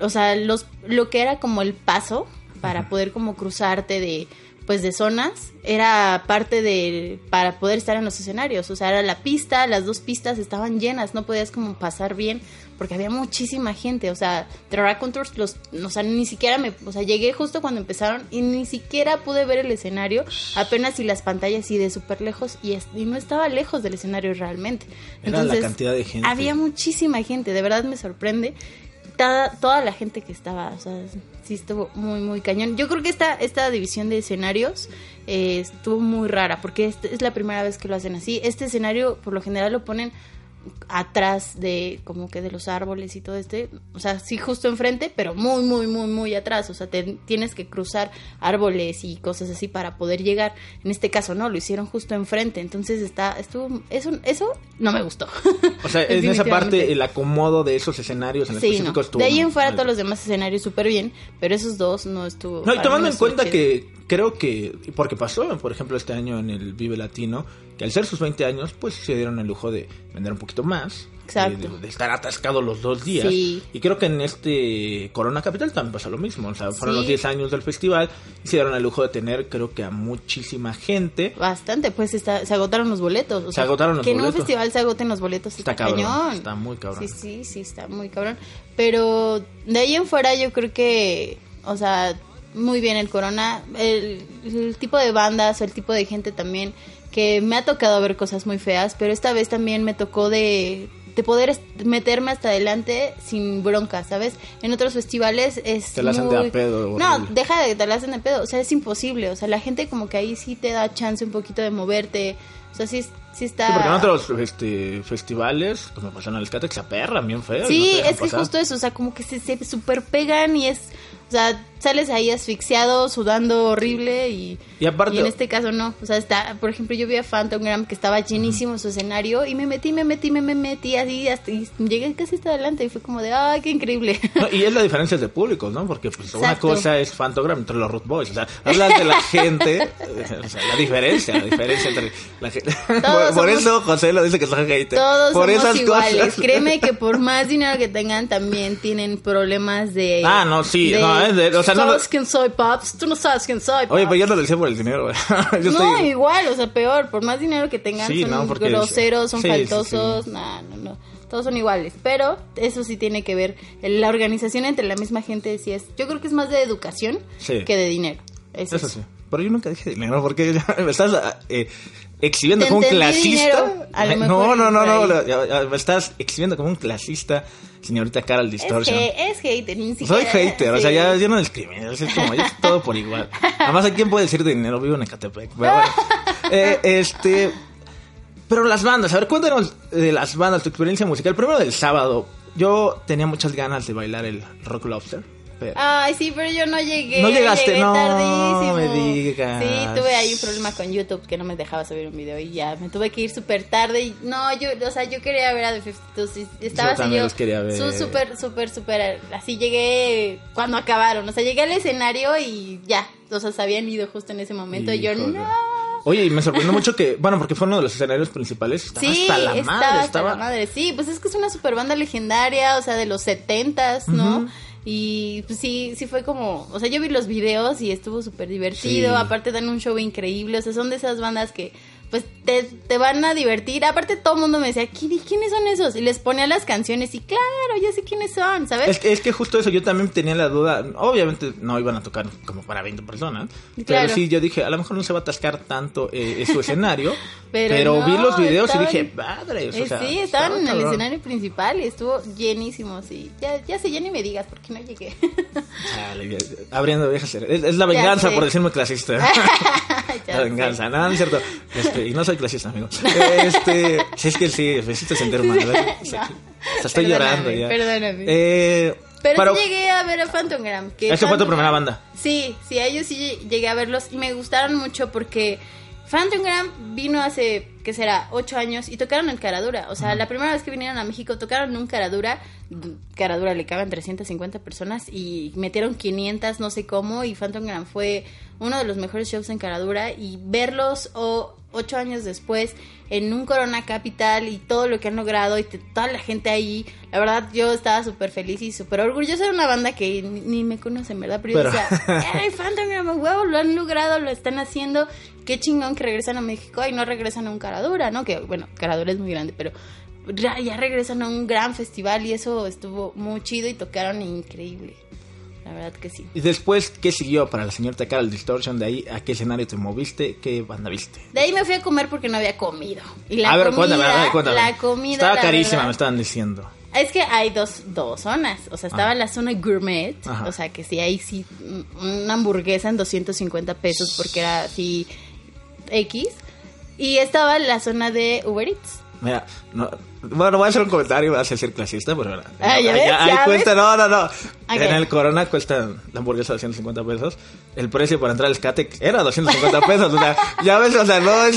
o sea, los, lo que era como el paso para poder como cruzarte de, pues de zonas, era parte de, para poder estar en los escenarios, o sea, era la pista, las dos pistas estaban llenas, no podías como pasar bien, porque había muchísima gente, o sea, The Raconteurs, los, o sea, ni siquiera me, o sea, llegué justo cuando empezaron y ni siquiera pude ver el escenario, apenas y las pantallas y de súper lejos, y, es- y no estaba lejos del escenario realmente. Era la cantidad de gente. Había muchísima gente, de verdad me sorprende. Toda, toda la gente que estaba, o sea, sí estuvo muy, muy cañón. Yo creo que esta, esta división de escenarios eh, estuvo muy rara, porque este- es la primera vez que lo hacen así. Este escenario, por lo general, lo ponen atrás de como que de los árboles y todo este, o sea, sí justo enfrente, pero muy muy muy muy atrás, o sea, te- tienes que cruzar árboles y cosas así para poder llegar. En este caso no, lo hicieron justo enfrente, entonces está estuvo eso eso no me gustó. O sea, *laughs* en esa parte el acomodo de esos escenarios en Sí, específico no. estuvo... De ahí en fuera todos los demás escenarios súper bien, pero esos dos no estuvo. No, y tomando en cuenta chido. que creo que, porque pasó, por ejemplo, este año en el Vive Latino, que al ser sus 20 años, pues se dieron el lujo de vender un poquito más. Exacto. De, de estar atascado los dos días. Sí. Y creo que en este Corona Capital también pasa lo mismo. O sea, fueron Sí. los 10 años del festival y se dieron el lujo de tener, creo que a muchísima gente. Bastante, pues está, se agotaron los boletos. o Se sea, agotaron los que en un boletos. festival se agoten los boletos Está está, cabrón, cañón. está muy cabrón. Sí, sí, sí, está muy cabrón. Pero de ahí en fuera yo creo que, o sea, muy bien el Corona. El, el tipo de bandas, el tipo de gente también, que me ha tocado ver cosas muy feas, pero esta vez también me tocó de de poder meterme hasta adelante sin bronca, ¿sabes? En otros festivales es Te la hacen de a pedo, No, deja de que te la hacen de pedo, o sea, es imposible, o sea, la gente como que ahí sí te da chance un poquito de moverte, o sea, sí, sí está... Sí, porque en otros este, festivales, como pasó en el Escate, que se aperran bien feo. no Sí, es que pasar. justo eso, o sea, como que se, se super pegan y es, o sea, sales ahí asfixiado, sudando horrible y, Y aparte- en este caso no, o sea, está, por ejemplo, yo vi a Phantomgram que estaba llenísimo su escenario y me metí, me metí, me, me metí así hasta y llegué casi hasta adelante y fue como de, ay, qué increíble. *laughs* No, y es la diferencia de públicos, ¿no? Porque pues, una cosa es Fantogram entre los Root Boys. O sea, hablas de la gente. *laughs* o sea, la diferencia, la diferencia entre la gente. *laughs* Por, Todos por somos- eso José lo dice que son hater. Todos por somos esas iguales. cosas. Créeme que por más dinero que tengan, también tienen problemas de. Ah, no, sí, de, no, es de- o sea, no ¿Sabes quién soy, Paps? Tú no sabes quién soy. Oye, Paps". pero yo no lo decía por el dinero. güey. *laughs* yo no, estoy... igual, o sea, peor. Por más dinero que tengan, Sí, son no, porque- groseros, son sí, sí, faltosos. No, no, no. Todos son iguales. Pero eso sí tiene que ver. La organización entre la misma gente, sí es. Yo creo que es más de educación Sí. que de dinero. Es Eso eso. sí. Pero yo nunca dije dinero porque me *laughs* estás eh, exhibiendo como un clasista. no, no, no, no, estás exhibiendo como un clasista, señorita Carol Es, Distortion. que, es hater, ni Soy hater, o sea, ya yo no discrimino, es como, es todo por igual. Además, ¿a quién puede decir dinero? Vivo en Ecatepec. Pero bueno, *laughs* Eh, este, pero las bandas, a ver, cuéntanos de las bandas, tu experiencia musical. Primero del sábado, yo tenía muchas ganas de bailar el Rock Lobster. Pero... Ay, sí, pero yo no llegué. No llegaste, llegué no tardísimo. me digas. Sí, tuve ahí un problema con YouTube que no me dejaba subir un video y ya me tuve que ir súper tarde. Y, no, yo, o sea, yo quería ver a The 52. y Estaba Yo así también yo. los quería ver. Súper, súper, súper. Así llegué cuando acabaron. O sea, llegué al escenario y ya. O sea, se habían ido justo en ese momento. Y yo, no. Oye, y me sorprendió mucho que, bueno, porque fue uno de los escenarios principales. Estaba Sí, hasta la estaba madre. hasta estaba... la madre. Sí, pues es que es una super banda legendaria, o sea, de los setentas, ¿no? Y pues sí, sí fue como, o sea, yo vi los videos y estuvo súper divertido, Sí. aparte dan un show increíble, o sea, son de esas bandas que pues te, te van a divertir. Aparte todo el mundo me decía, "¿Quién- ¿quiénes son esos? Y les ponía las canciones y claro, ya sé quiénes son, ¿sabes? Es que, es que justo eso, yo también tenía la duda. Obviamente no iban a tocar como para 20 personas. Claro. Pero sí, yo dije, a lo mejor no se va a atascar tanto eh, su escenario. *laughs* Pero pero no, vi los videos estaban- y dije, padres. Eh, o sea, sí, estaban en el cabrón". escenario principal y estuvo llenísimo, sí. Ya, ya sé, ya ni me digas porque no llegué. Chale, abriendo viejas. Es, es la venganza por decirme clasista. *laughs* *laughs* La venganza, no, no es cierto. Este, y no soy clasista, amigo. Este, sí, es que sí, me hiciste sentir mal. O sea, estoy Perdóname, llorando ya. perdóname. Eh, Pero para- sí llegué a ver a Phantomgram. Que Esa fue tu Phantom- primera banda. Sí, sí, a ellos sí llegué a verlos y me gustaron mucho porque Phantomgram vino hace, ¿qué será? Ocho años y tocaron en Caradura. O sea, la primera vez que vinieron a México tocaron en un Caradura. Caradura le caben 350 personas y metieron 500, no sé cómo. Y Phantomgram fue uno de los mejores shows en Caradura. Y verlos o ocho años después en un Corona Capital y todo lo que han logrado y toda la gente ahí, la verdad yo estaba súper feliz y súper orgullosa de una banda que ni, ni me conocen, ¿verdad? Pero, yo decía, ¡ay, Phantomgram, a huevo! Lo han logrado, lo están haciendo, qué chingón que regresan a México y no regresan a un Caradura, ¿no? Que bueno, Caradura es muy grande, pero ya regresan a un gran festival y eso estuvo muy chido y tocaron increíble. La verdad que sí. Y después, ¿qué siguió para la señorita Carol Distortion? De ahí, ¿a qué escenario te moviste? ¿Qué banda viste? De ahí me fui a comer porque no había comido. Y la a ver, comida, cuéntame, a ver, cuéntame. La comida. Estaba la carísima, verdad- me estaban diciendo. Es que hay dos, dos zonas. O sea, estaba Ah. la zona gourmet. Ajá. O sea, que sí, ahí sí, una hamburguesa en 250 pesos porque era así X. Y estaba la zona de Uber Eats. Mira, no, bueno, voy a hacer un comentario, vas a ser clasista, pero ahora. Ah, ¿ya ahí- cuesta, no, no, no. En el Corona cuesta la hamburguesa 250 pesos. El precio para entrar al Skatex era 250 pesos. O sea, *laughs* ya ves, o sea, no es,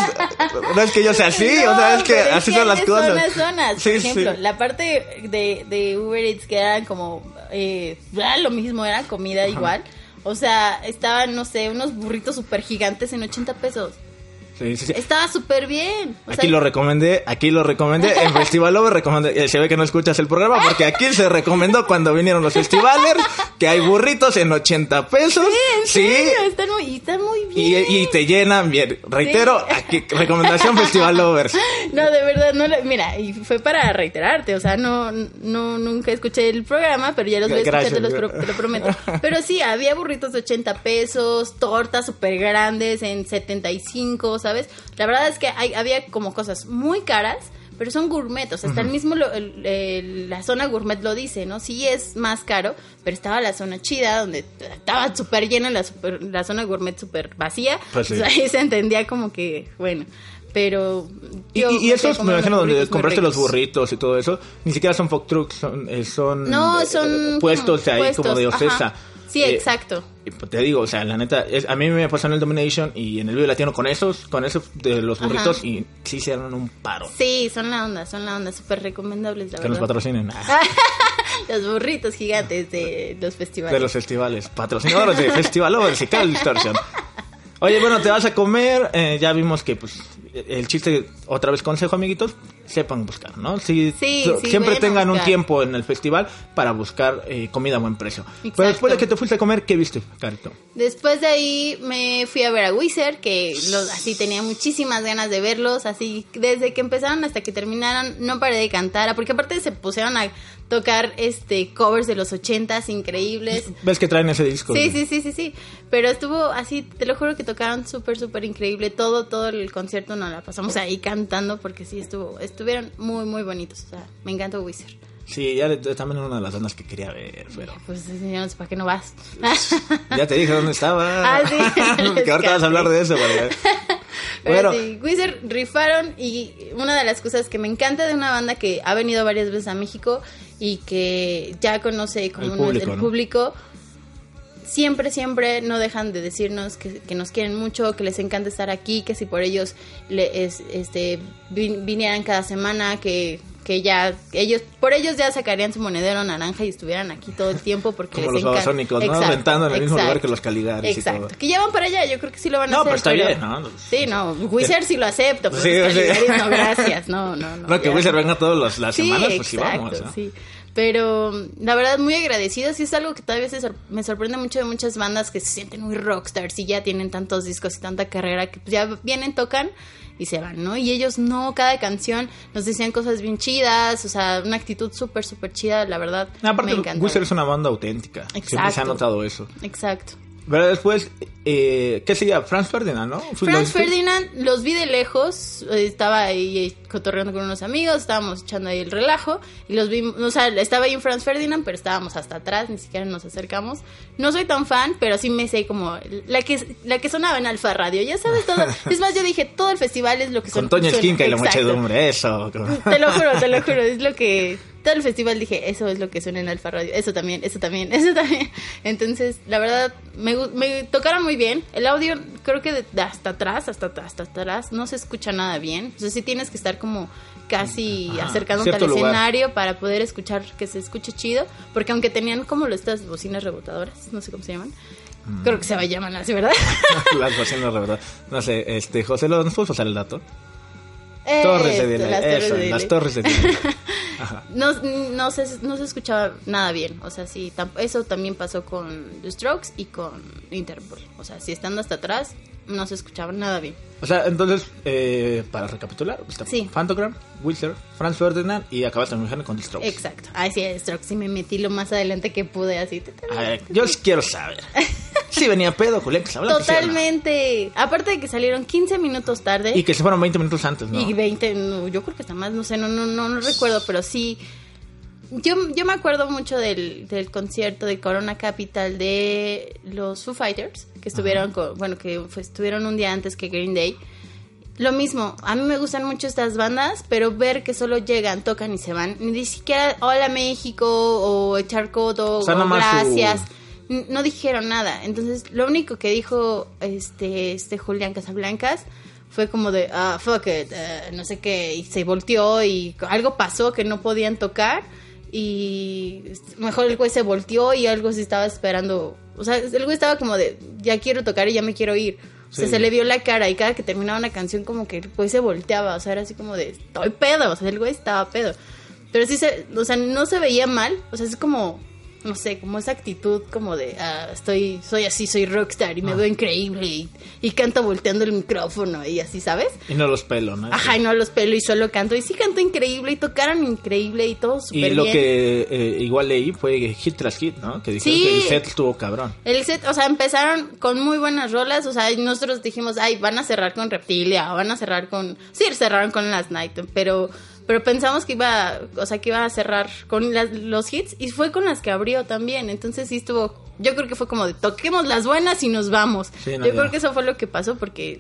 no es que yo sea así, o sea, es que así son las cosas. Zonas, zonas. Sí, Por ejemplo, sí. la parte de, de Uber Eats que eran como eh, era lo mismo, era comida igual. O sea, estaban, no sé, unos burritos súper gigantes en 80 pesos. Sí, sí, sí. Estaba súper bien. O Aquí sea, lo recomendé, aquí lo recomendé, en *laughs* Festival Over recomendé, se ve que no escuchas el programa porque aquí se recomendó cuando vinieron los festivalers que hay burritos en 80 pesos, ¿en sí, serio? Están muy, están bien. y te llenan bien. Reitero, aquí recomendación Festival Lovers. *laughs* No, de verdad, no le- mira, y fue para reiterarte, o sea, no, no, nunca escuché el programa, pero ya los voy a escuchar, te, los pro- te lo prometo. Pero sí, había burritos de 80 pesos, tortas súper grandes en 75, ¿sabes? La verdad es que hay, había como cosas muy caras, pero son gourmet, o sea, hasta el mismo, lo- el- el- la zona gourmet lo dice, ¿no? Sí es más caro, pero estaba la zona chida, donde estaba súper llena, la, super- la zona gourmet súper vacía, Pues sí. o *laughs* sea, ahí se entendía como que, bueno, pero... Y, yo y- y fui a esos, me imagino, donde compraste los burritos y todo eso, ni siquiera son folk trucks, son, eh, son, No, eh, son puestos como ahí puestos, como de ajá. Sí, Eh, exacto. y pues te digo, o sea, la neta, es- a mí me pasó en el Domination y en el Vive Latino con esos, con esos de los Ajá. burritos y sí hicieron un paro. Sí, son la onda, son la onda, súper recomendables, la Que nos patrocinen. *laughs* Ah, los burritos gigantes de los festivales. de los festivales. Patrocinadores de Festival Overs y Cal Distortion. Oye, bueno, te vas a comer. eh, ya vimos que, pues, el chiste, otra vez consejo, amiguitos, sepan buscar, ¿no? Si, Sí, so- sí, siempre tengan un tiempo en el festival para buscar eh, comida a buen precio. Pero Exacto. después de que te fuiste a comer, ¿qué viste, Carito? Después de ahí me fui a ver a Wizard, que los, así tenía muchísimas ganas de verlos, así desde que empezaron hasta que terminaron, no paré de cantar, porque aparte se pusieron a tocar este covers de los ochentas increíbles. ¿Ves que traen ese disco? Sí, sí, sí, sí, sí. Pero estuvo así, te lo juro que tocaron súper, súper increíble. Todo, todo el concierto nos la pasamos ahí cantando porque sí estuvo, estuvieron muy, muy bonitos. O sea, me encantó Wizard. Sí, ya también era una de las bandas que quería ver, pero... Pues yo no sé para qué no vas. *laughs* Ya te dije dónde estaba. Ah, sí. *laughs* que ahorita vas a hablar de eso. porque- *laughs* Pero Bueno, sí, Wizard rifaron y una de las cosas que me encanta de una banda que ha venido varias veces a México y que ya conoce como El uno- público, el ¿no? público, siempre, siempre no dejan de decirnos que, que nos quieren mucho, que les encanta estar aquí, que si por ellos le, es, este, vin- vinieran cada semana, que que ya ellos por ellos ya sacarían su monedero naranja y estuvieran aquí todo el tiempo porque como les los encanta ¿no? Exacto, Rentando en el mismo lugar que los Caligaris y Exacto. todo. Que ya van para allá, yo creo que sí lo van a No, hacer. pero está bien, ¿no? Sí, no, Wizard sí lo acepto, pero Sí, los sí. No, *laughs* gracias, no, no, no. No, que. Wizard venga todas las Sí, semanas, pues sí exacto, vamos. ¿no? sí. Pero la verdad, muy agradecida. Sí, es algo que todavía sor- me sorprende mucho de muchas bandas que se sienten muy rockstars y ya tienen tantos discos y tanta carrera que ya vienen, tocan y se van, ¿no? Y ellos no, cada canción nos decían cosas bien chidas, o sea, una actitud súper, súper chida, la verdad. Aparte, me encantó. Wizard es una banda auténtica. Siempre se ha Exacto. notado eso. Exacto. Pero después, eh, ¿qué sería? Franz Ferdinand, ¿no? ¿Fue- lo Franz? Ferdinand los vi de lejos, eh, estaba ahí eh, cotorreando con unos amigos, estábamos echando ahí el relajo y los vimos, o sea, estaba ahí en Franz Ferdinand, pero estábamos hasta atrás, ni siquiera nos acercamos. No soy tan fan, pero sí me sé como la que la que sonaba en Alfa Radio, ya sabes todo. *laughs* Es más, yo dije, todo el festival es lo que Con son- Toño suena. Esquinca y la muchedumbre, eso. Te lo juro, te lo juro, es lo que todo el festival dije, eso es lo que suena en Alfa Radio, eso también, eso también, *laughs* eso también. Entonces, la verdad, me, me tocaron muy bien. El audio, creo que de, hasta atrás, hasta, hasta atrás, no se escucha nada bien. O sea, sí tienes que estar como casi Ajá, acercándote al lugar. escenario para poder escuchar que se escuche chido. Porque aunque tenían como estas bocinas rebotadoras, no sé cómo se llaman. Mm. Creo que se llaman así, ¿verdad? *laughs* Las bocinas, verdad. No sé, este, José, ¿nos puedes pasar el dato? Torres de delay. las torres eso, de las torres de delay. *laughs* No, no, se, no se escuchaba nada bien. O sea, sí, tam- eso también pasó con The Strokes y con Interpol. O sea, si estando hasta atrás, no se escuchaba nada bien. O sea, entonces, eh, para recapitular, está Sí. Fantogram, Wizard, Franz Ferdinand y acabaste de mencionar con The Strokes. Exacto. Ay, sí, The Strokes sí me metí lo más adelante que pude, así. A ver, yo quiero saber. *laughs* Si venía pedo, Julián, que se habla sí. Totalmente. Aparte de que salieron 15 minutos tarde. Y que se fueron 20 minutos antes, ¿no? Y 20, no, yo creo que está más, no sé, no, no, no, no recuerdo, pero sí. Yo, yo me acuerdo mucho del, del concierto de Corona Capital de los Foo Fighters, que estuvieron, con- bueno, que fue- estuvieron un día antes que Green Day. Lo mismo, a mí me gustan mucho estas bandas, pero ver que solo llegan, tocan y se van, ni siquiera Hola México o echar codo O su- gracias, no dijeron nada. Entonces, lo único que dijo este, este Julián Casablancas fue como de, ah, fuck it, eh, no sé qué, y se volteó y algo pasó que no podían tocar y mejor el güey se volteó y algo se estaba esperando, o sea, el güey estaba como de, ya quiero tocar y ya me quiero ir. O sea, Sí. se le vio la cara y cada que terminaba una canción como que el güey se volteaba, o sea, era así como de, estoy pedo, o sea, el güey estaba pedo. Pero sí se, o sea, no se veía mal, o sea, es como, no sé, como esa actitud como de, ah, estoy, soy así, soy rockstar y me veo increíble y, y canto volteando el micrófono y así, ¿sabes? Y no los pelo, ¿no? Ajá, y no los pelo y solo canto. Y sí canto increíble y tocaron increíble y todo Y súper lo bien. que eh, igual leí fue hit tras hit, ¿no? Que dijeron Sí. que el set estuvo cabrón. El set, o sea, empezaron con muy buenas rolas, o sea, y nosotros dijimos, ay, van a cerrar con Reptilia, van a cerrar con... Sí, cerraron con Last Night, pero, pero pensamos que iba, o sea, que iba a cerrar con las- los hits, y fue con las que abrió también, entonces sí estuvo, yo creo que fue como de, toquemos las buenas y nos vamos. Sí, no, yo ya. creo que eso fue lo que pasó, porque...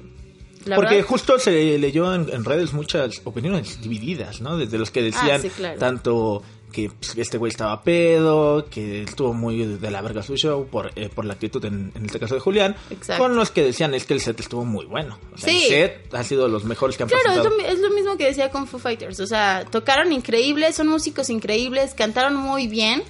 La Porque verdad, justo se leyó en, en redes muchas opiniones divididas, ¿no? Desde los que decían Ah, sí, claro. tanto que este güey estaba pedo, que estuvo muy de la verga su show por, eh, por la actitud en, en este caso de Julián, Exacto. con los que decían es que el set estuvo muy bueno. O sea, Sí. el set ha sido de los mejores que han Claro, es presentado. lo, mi- es lo mismo que decía con Foo Fighters. O sea, tocaron increíble, son músicos increíbles, cantaron muy bien,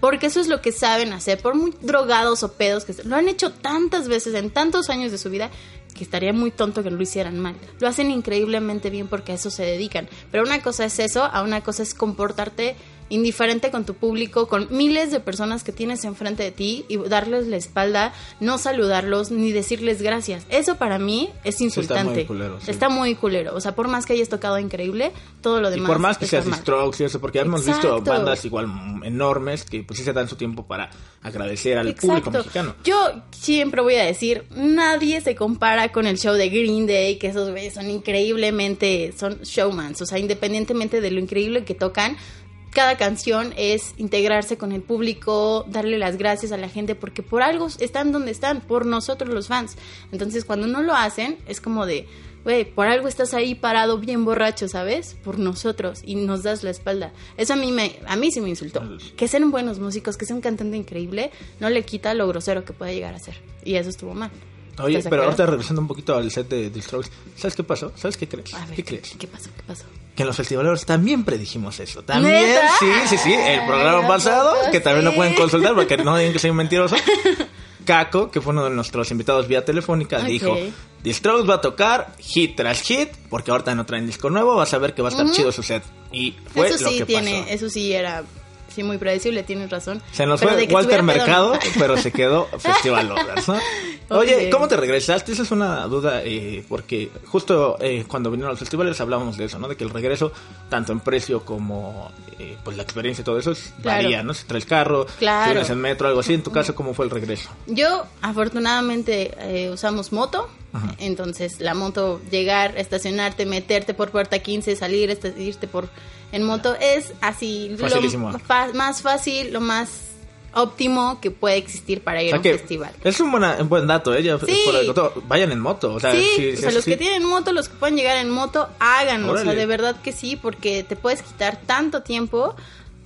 porque eso es lo que saben hacer. Por muy drogados o pedos que. Lo han hecho tantas veces en tantos años de su vida que estaría muy tonto que lo hicieran mal. Lo hacen increíblemente bien porque a eso se dedican. Pero una cosa es eso, a una cosa es comportarte indiferente con tu público, con miles de personas que tienes enfrente de ti y darles la espalda, no saludarlos ni decirles gracias. Eso para mí es Sí, está muy insultante. culero, sí. Está muy culero. O sea, por más que hayas tocado increíble, todo lo Y demás. por más que seas. Strokes y eso, porque hemos visto bandas igual enormes que pues sí se dan su tiempo para agradecer al público mexicano. Yo siempre voy a decir, nadie se compara con el show de Green Day, que esos güeyes son increíblemente, son showmans, o sea, independientemente de lo increíble que tocan, cada canción es integrarse con el público, darle las gracias a la gente, porque por algo están donde están, por nosotros los fans. Entonces, cuando no lo hacen, es como de, güey, por algo estás ahí parado bien borracho, ¿sabes? Por nosotros y nos das la espalda. Eso a mí me, a mí sí me insultó. Que sean buenos músicos, que sea un cantante increíble, no le quita lo grosero que puede llegar a ser. Y eso estuvo mal. Oye, ¿Estás de pero ahorita regresando un poquito al set de, de Strokes, ¿sabes qué pasó? ¿Sabes qué crees? Ver, ¿Qué crees? ¿Qué pasó? ¿Qué pasó? Que en los festivaleros también predijimos eso. También, ¿Neta? sí, sí, sí. El programa Ay, ¿a pasado, que también lo pueden consultar porque no digan que soy un mentiroso. *laughs* Caco, que fue uno de nuestros invitados vía telefónica, Ok. dijo: The Strokes va a tocar hit tras hit, porque ahorita no traen disco nuevo, vas a ver que va a estar chido su set. Y fue eso lo sí que tiene, pasó. eso sí era Sí, muy predecible, tienes razón. Se nos Pero fue Walter. Mercado, *laughs* pero se quedó Festival Lovers, ¿no? *laughs* Oye. ¿cómo te regresaste? Esa es una duda, eh, porque justo eh, cuando vinieron los festivales hablábamos de eso, ¿no? De que el regreso, tanto en precio como eh, pues la experiencia y todo eso, Claro. varía, ¿no? Si traes carro, Claro. si vienes en metro, algo así. En tu caso, ¿cómo fue el regreso? Yo, afortunadamente, eh, usamos moto. Entonces, la moto, llegar, estacionarte, meterte por puerta 15, salir, esta- irte por en moto, es así Facilísimo. lo fa- más fácil, lo más óptimo que puede existir para ir O sea a un festival. Es un, buena- un buen dato, ¿eh? Ya, Sí. por el otro, vayan en moto. O sea, sí, si- o sea, los que tienen moto, los que pueden llegar en moto, háganlo. O sea, de verdad que sí, porque te puedes quitar tanto tiempo.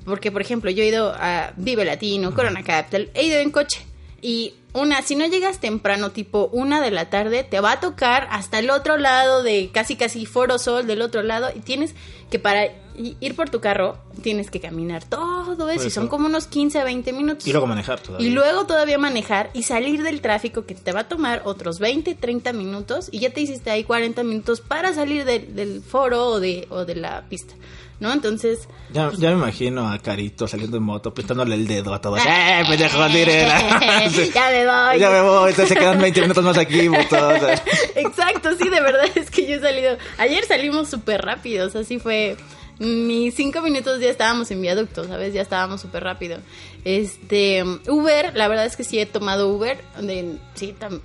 Porque, por ejemplo, yo he ido a Vive Latino, Corona Capital, he ido en coche. Y una, si no llegas temprano, tipo una de la tarde, te va a tocar hasta el otro lado de casi casi Foro Sol, del otro lado, y tienes que para ir por tu carro, tienes que caminar todo eso, y son como unos 15 a 20 minutos. Y luego manejar todavía. Y luego todavía manejar y salir del tráfico que te va a tomar otros 20, 30 minutos y ya te hiciste ahí 40 minutos para salir del- del foro o de, o de la pista, ¿no? Entonces... Ya, ya me imagino a Carito saliendo en moto, pistándole el dedo a todos. ¡Eh, pendejo, tire! *laughs* Sí. ya me voy. Ya me voy, entonces se quedan 20 minutos más aquí, putos. *laughs* Exacto, sí, de verdad es que yo he salido... Ayer salimos súper rápidos, así fue... Ni cinco minutos ya estábamos en viaducto, ¿sabes? Ya estábamos súper rápido. Este, Uber, la verdad es que sí he tomado Uber. De, sí, tam-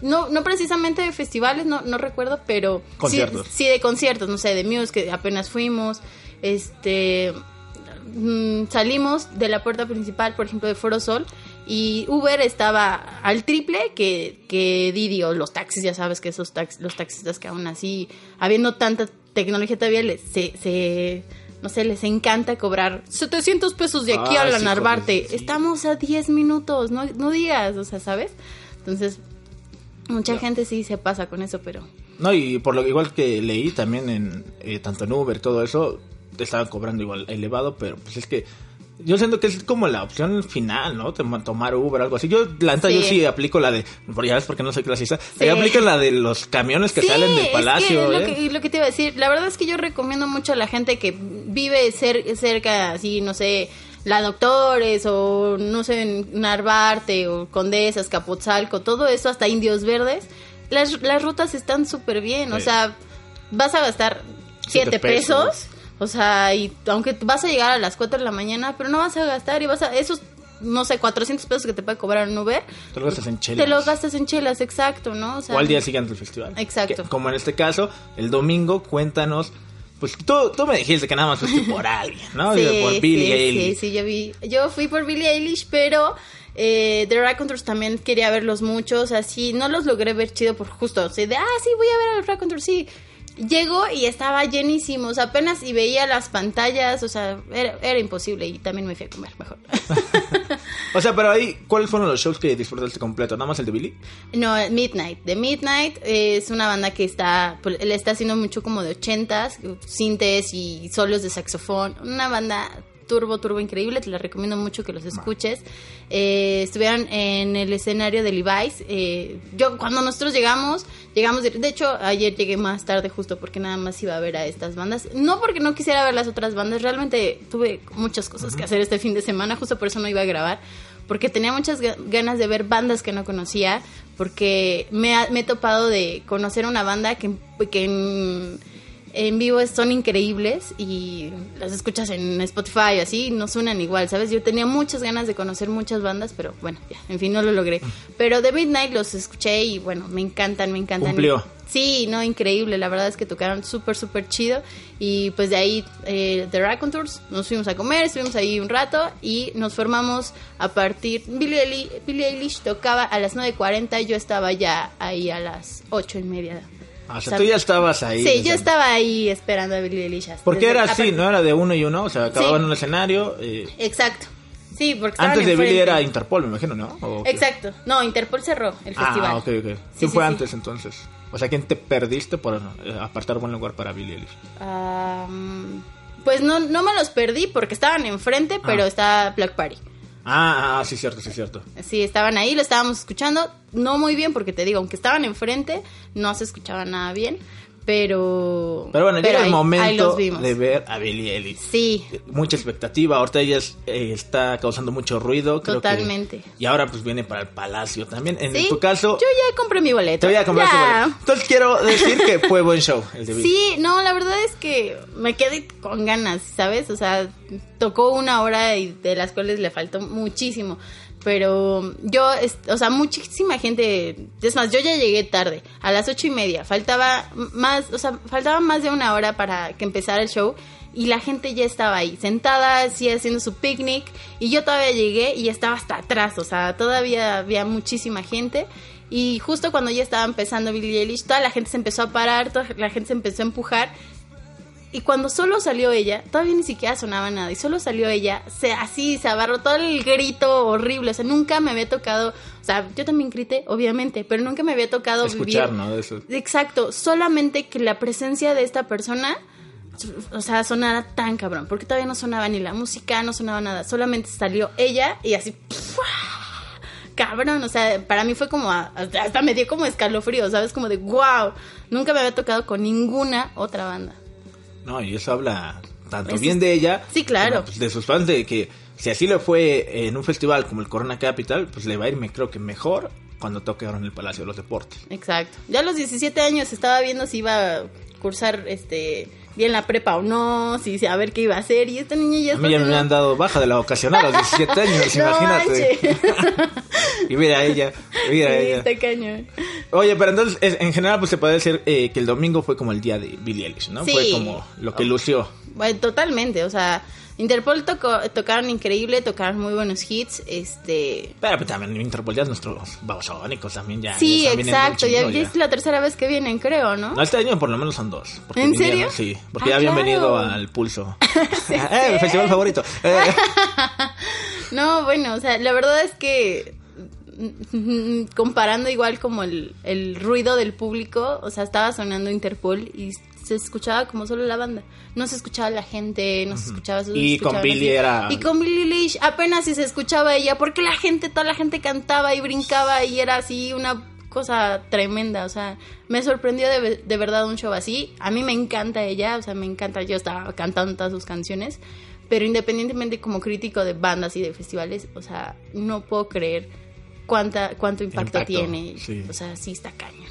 no, no precisamente de festivales, no, no recuerdo, pero... sí- Conciertos. Sí, de conciertos, no sé, de Muse, que apenas fuimos. Este, mm, salimos de la puerta principal, por ejemplo, de Foro Sol, y Uber estaba al triple que, que Didi o los taxis, ya sabes que esos taxis, los taxistas que aún así, habiendo tanta tecnología todavía, les, se, se- no sé, les encanta cobrar 700 pesos de aquí Ah, a la sí, Narvarte. sí. Estamos a 10 minutos, no, no digas, o sea, ¿sabes? Entonces, mucha gente sí se pasa con eso, pero... No, y por lo igual que leí también en eh, tanto en Uber todo eso, te estaban cobrando igual elevado, pero pues es que yo siento que es como la opción final, ¿no? Toma- Tomar Uber o algo así. Yo, la neta, yo Sí. aplico la de, ya ves porque no soy clasista, Sí. yo aplico la de los camiones que Sí, salen del es palacio, que ¿eh? lo, que, lo que te iba a decir, la verdad es que yo recomiendo mucho a la gente que vive cer- cerca, así, no sé, la Doctores o no sé, Narvarte o Condesas, Capotzalco, todo eso, hasta Indios Verdes, las, las rutas están súper bien, o sea, vas a gastar Siete 7 pesos. pesos. O sea, y aunque vas a llegar a las 4 de la mañana, pero no vas a gastar y vas a, esos, no sé, 400 pesos que te puede cobrar un Uber, Te lo gastas en chelas. te los gastas en chelas, exacto, ¿no? O, sea, o al día siguiente del festival. Exacto. Que, como en este caso, el domingo, cuéntanos. Pues tú, tú me dijiste que nada más fuiste por *laughs* alguien, ¿no? Sí, por Billie sí, Eilish. Sí, sí, yo vi. Yo fui por Billie Eilish, pero eh, The Raconteurs también quería verlos muchos. Así, no los logré ver chido por justo. O sea, de, ah, sí, voy a ver a los Raconteurs, sí. Llego y estaba llenísimo, o sea, apenas y veía las pantallas, o sea, era, era imposible y también me fui a comer mejor. *laughs* O sea, pero ahí, ¿cuáles fueron los shows que disfrutaste completo? ¿Nada más el de Billy? No, Midnight. The Midnight es una banda que está, pues, le está haciendo mucho como de ochentas, sintes y solos de saxofón. Una banda turbo, turbo increíble. Te la recomiendo mucho que los escuches. Eh, estuvieron en el escenario de Levi's. Eh, yo, cuando nosotros llegamos, llegamos, de, de hecho, ayer llegué más tarde justo porque nada más iba a ver a estas bandas. No porque no quisiera ver las otras bandas, realmente tuve muchas cosas que hacer este fin de semana, justo por eso no iba a grabar porque tenía muchas ga- ganas de ver bandas que no conocía, porque me, ha- me he topado de conocer una banda que, que en, en vivo son increíbles y las escuchas en Spotify y así, no suenan igual, ¿sabes? Yo tenía muchas ganas de conocer muchas bandas, pero bueno, ya, en fin, no lo logré. Pero The Midnight los escuché y bueno, me encantan, me encantan. Cumplió. Sí, no, increíble. La verdad es que tocaron súper, súper chido. Y pues de ahí, eh, The Raconteurs, nos fuimos a comer, estuvimos ahí un rato y nos formamos a partir. Billie Eilish, Billie Eilish tocaba a las 9.40, yo estaba ya ahí a las 8 y media. Ah, o sea, tú ya estabas ahí. Sí, yo estaba ahí esperando a Billie Eilish. Porque era así, ¿no? Era de uno y uno, o sea, acababan Sí. en un escenario. eh, Exacto. Sí, porque antes de Billy enfrente. era Interpol, me imagino, ¿no? Exacto. No, Interpol cerró el festival. Ah, ok, ok. ¿Quién Sí, fue sí, sí. antes entonces? O sea, ¿quién te perdiste por eh, apartar buen lugar para Billie Eilish? Am, pues no, no me los perdí porque estaban enfrente, pero Ah. está Black Party. Ah, ah, sí, cierto, sí, cierto. Sí, estaban ahí, lo estábamos escuchando. No muy bien, porque te digo, aunque estaban enfrente, no se escuchaba nada bien. Pero. Pero bueno, llega ahí- el momento de ver a Billie Eilish. Sí, Mucha expectativa, ahorita ella es- eh, está causando mucho ruido. Creo que- Totalmente. y ahora pues viene para el Palacio también. En sí. tu caso, Yo ya compré mi boleto. te voy a comprar tu Ya. boleto. Entonces quiero decir que fue buen show el de Billie. Sí, no, la verdad es que me quedé con ganas, ¿sabes? O sea, tocó una hora y de las cuales le faltó muchísimo. Pero yo, o sea, muchísima gente, es más, yo ya llegué tarde, a las ocho y media, faltaba más, o sea, faltaba más de una hora para que empezara el show y la gente ya estaba ahí, sentada, así haciendo su picnic y yo todavía llegué y estaba hasta atrás, o sea, todavía había muchísima gente y justo cuando ya estaba empezando Billie Eilish, toda la gente se empezó a parar, toda la gente se empezó a empujar y cuando solo salió ella, todavía ni siquiera sonaba nada. Y solo salió ella, se, así se abarrotó el grito horrible. O sea, nunca me había tocado. O sea, yo también grité, obviamente, pero nunca me había tocado Escuchar, vivir. ¿no? De eso. Exacto, solamente que la presencia de esta persona, o sea, sonara tan cabrón. Porque todavía no sonaba ni la música, no sonaba nada. Solamente salió ella y así. Cabrón, o sea, para mí fue como, a- hasta me dio como escalofrío, ¿sabes? Como de, wow, nunca me había tocado con ninguna otra banda. No, y eso habla tanto Eso bien de ella. Sí, claro. como, pues, de sus fans, de que si así le fue en un festival como el Corona Capital, pues le va a ir, creo que mejor cuando toque ahora en el Palacio de los Deportes. Exacto. Ya a los 17 años estaba viendo si iba a cursar este bien la prepa o no, si a ver qué iba a hacer y esta niña ya A está mí ya me han dado baja de la vocacional a los 17 años, *laughs* No imagínate. *laughs* y mira ella, mira Sí, ella. está cañón. Oye, pero entonces, es- en general, pues se puede decir eh, que el domingo fue como el día de Billie Eilish, ¿no? Sí. Fue como lo que lució. Bueno, totalmente, o sea, Interpol tocó, tocaron increíble, tocaron muy buenos hits, este... Pero pues, también Interpol ya es nuestros babosónicos también ya. Sí, ya exacto, ya, es la tercera vez que vienen, creo, ¿no? No, este año por lo menos son dos. ¿En vinieron- serio? Sí, porque Ah, ya habían claro. venido al pulso. *laughs* *laughs* eh, mi festival favorito. Eh, *laughs* No, bueno, o sea, la verdad es que mm, comparando igual como el, el ruido del público, o sea, estaba sonando Interpol y se escuchaba como solo la banda. No se escuchaba la gente, no se escuchaba solo Y se con Billie era- Y con Billie Eilish apenas si se escuchaba ella, porque la gente, toda la gente cantaba y brincaba y era así una cosa tremenda, o sea, me sorprendió de, de verdad un show así. A mí me encanta ella, o sea, me encanta, yo estaba cantando todas sus canciones, pero independientemente como crítico de bandas y de festivales, o sea, no puedo creer cuánta cuánto impacto, impacto, tiene, sí. o sea, sí está cañón.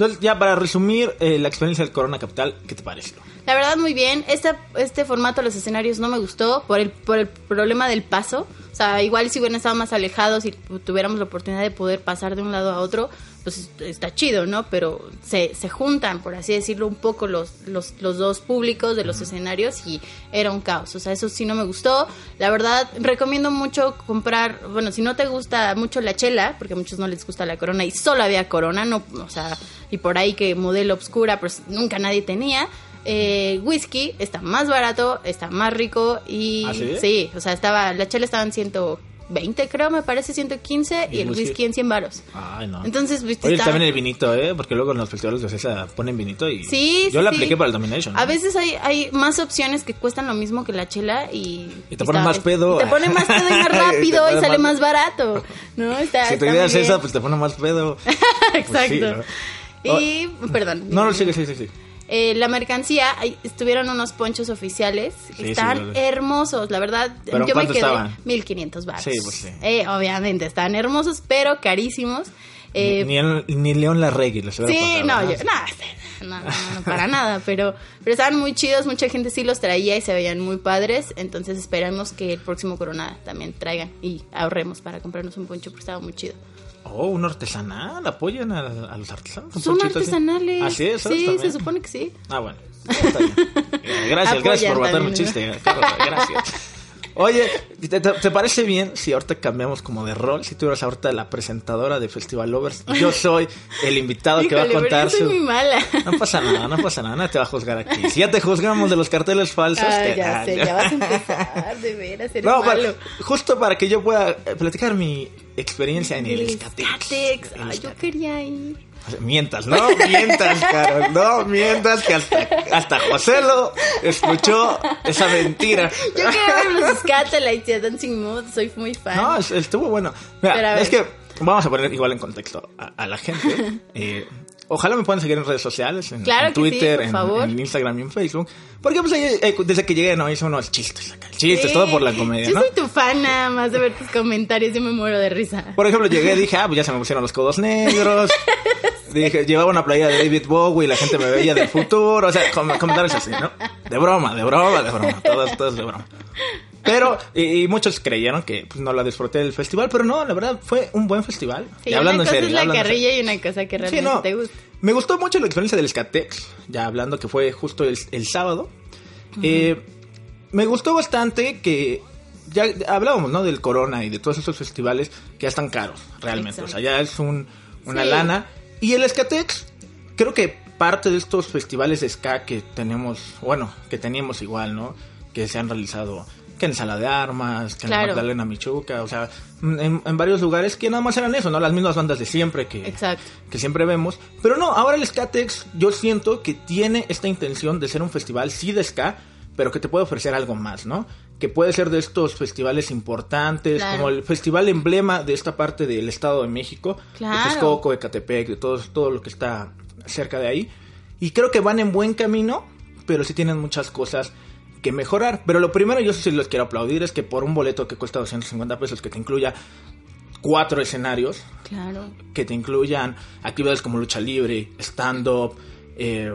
Entonces, ya para resumir eh, la experiencia del Corona Capital, ¿qué te pareció? La verdad, muy bien. Este, este formato de los escenarios no me gustó por el, por el problema del paso. O sea, igual si hubieran estado más alejados y tuviéramos la oportunidad de poder pasar de un lado a otro, pues está chido, ¿no? Pero se, se juntan, por así decirlo, un poco los, los, los dos públicos de los escenarios y era un caos. O sea, eso sí no me gustó. La verdad, recomiendo mucho comprar, bueno, si no te gusta mucho la chela, porque a muchos no les gusta la corona y solo había corona, no, o sea, y por ahí que modelo obscura, pues nunca nadie tenía. Eh, whisky está más barato, está más rico y ¿Ah, sí? o sea, estaba la chela estaba en 120, creo, me parece 115 y, ¿Y el whisky? whisky en 100 varos. Ay, no. Entonces, viste, Oye, está- también el vinito, ¿eh? Porque luego en los festivales de Ocesa ponen vinito y... Sí, Yo sí, la sí. apliqué para el Domination. A veces hay, hay más opciones que cuestan lo mismo que la chela y... Y te ponen más pedo. y te pone más pedo y más *laughs* Te rápido y sale más- más barato, ¿no? *laughs* Está, Si es bien. esa, pues te pone más pedo. *laughs* Exacto. sí, ¿no? Y, perdón. No, no, sigue, sí, sí, sí. Eh, la mercancía, estuvieron unos ponchos oficiales. Sí, están sí, hermosos, la verdad. ¿Pero en yo me quedé estaban? 1500 baros. Sí, pues sí. Eh, obviamente, están hermosos, pero carísimos. Eh, ni, ni León los hubiera Sí, no, yo, no, no, no, para nada, pero, pero estaban muy chidos, mucha gente sí los traía y se veían muy padres, entonces esperamos que el próximo Corona también traigan y ahorremos para comprarnos un poncho porque estaba muy chido. Oh, un artesanal, apoyan a, a los artesanos. Son ponchito así. artesanales. Así es, Sí, se supone que sí. Ah, bueno. Eh, *laughs* Gracias, gracias por Apoyan matar un chiste. Gracias. Oye, ¿te, te- parece bien si ahorita cambiamos como de rol? Si tú eres ahorita la presentadora de Festival Lovers, yo *laughs* soy el invitado que va a contar su... muy mala. No pasa nada, no pasa nada, nadie te va a juzgar aquí. Si ya te juzgamos de los carteles falsos, Ah, te- ya ah, sé, ya vas a empezar, de veras, eres No, para- malo. justo para que yo pueda eh, platicar mi experiencia en el El. El Ay, yo Escatex. quería ir. Mientas, no mientas, Carol, no mientas que hasta, hasta José lo escuchó esa mentira. Yo quiero ver los Scatolites y Dancing Mood, soy muy fan. No, es- estuvo bueno. Mira, es que vamos a poner igual en contexto a, a la gente. *laughs* Eh, ojalá me puedan seguir en redes sociales, en, Claro en que sí, Twitter, en, Instagram y en Facebook. Porque pues eh, desde que llegué, no, hice unos chistes acá. Chistes, Sí. todo por la comedia, Yo ¿no? soy tu fan nada más de ver tus comentarios, yo me muero de risa. Por ejemplo, llegué y dije, ah, pues ya se me pusieron los codos negros. *laughs* Dije, llevaba una playa de David Bowie y la gente me veía del futuro. O sea, com- comentarios así, ¿no? De broma, de broma, de broma. Todos, todos de broma. Pero, y, y muchos creyeron que pues, no la disfruté del festival, pero no, la verdad fue un buen festival. Sí, y hablando una en cosa serio. es la hablando en serio. carrilla y una cosa que Sí, realmente no. te gusta. Me gustó mucho la experiencia del Skatex, ya hablando que fue justo el, el sábado. Eh, me gustó bastante que ya hablábamos, ¿no? Del Corona y de todos esos festivales que ya están caros, realmente. Exacto. O sea, ya es un, una Sí. lana. Y el Skatex, creo que parte de estos festivales de ska que tenemos, bueno, que teníamos igual, ¿no? Que se han realizado que en Sala de Armas, que en la. Magdalena Michuca, o sea, en, en varios lugares que nada más eran eso, ¿no? Las mismas bandas de siempre que, Exacto. que siempre vemos. Pero no, ahora el Skatex yo siento que tiene esta intención de ser un festival, sí de ska, pero que te puede ofrecer algo más, ¿no? Que puede ser de estos festivales importantes, Claro. como el festival emblema de esta parte del Estado de México, Claro. de Texcoco, de Catepec, de todo, todo lo que está cerca de ahí. Y creo que van en buen camino, pero sí tienen muchas cosas que mejorar. Pero lo primero, yo sí les quiero aplaudir, es que por un boleto que cuesta 250 pesos, que te incluya cuatro escenarios, Claro. que te incluyan actividades como lucha libre, stand-up, eh,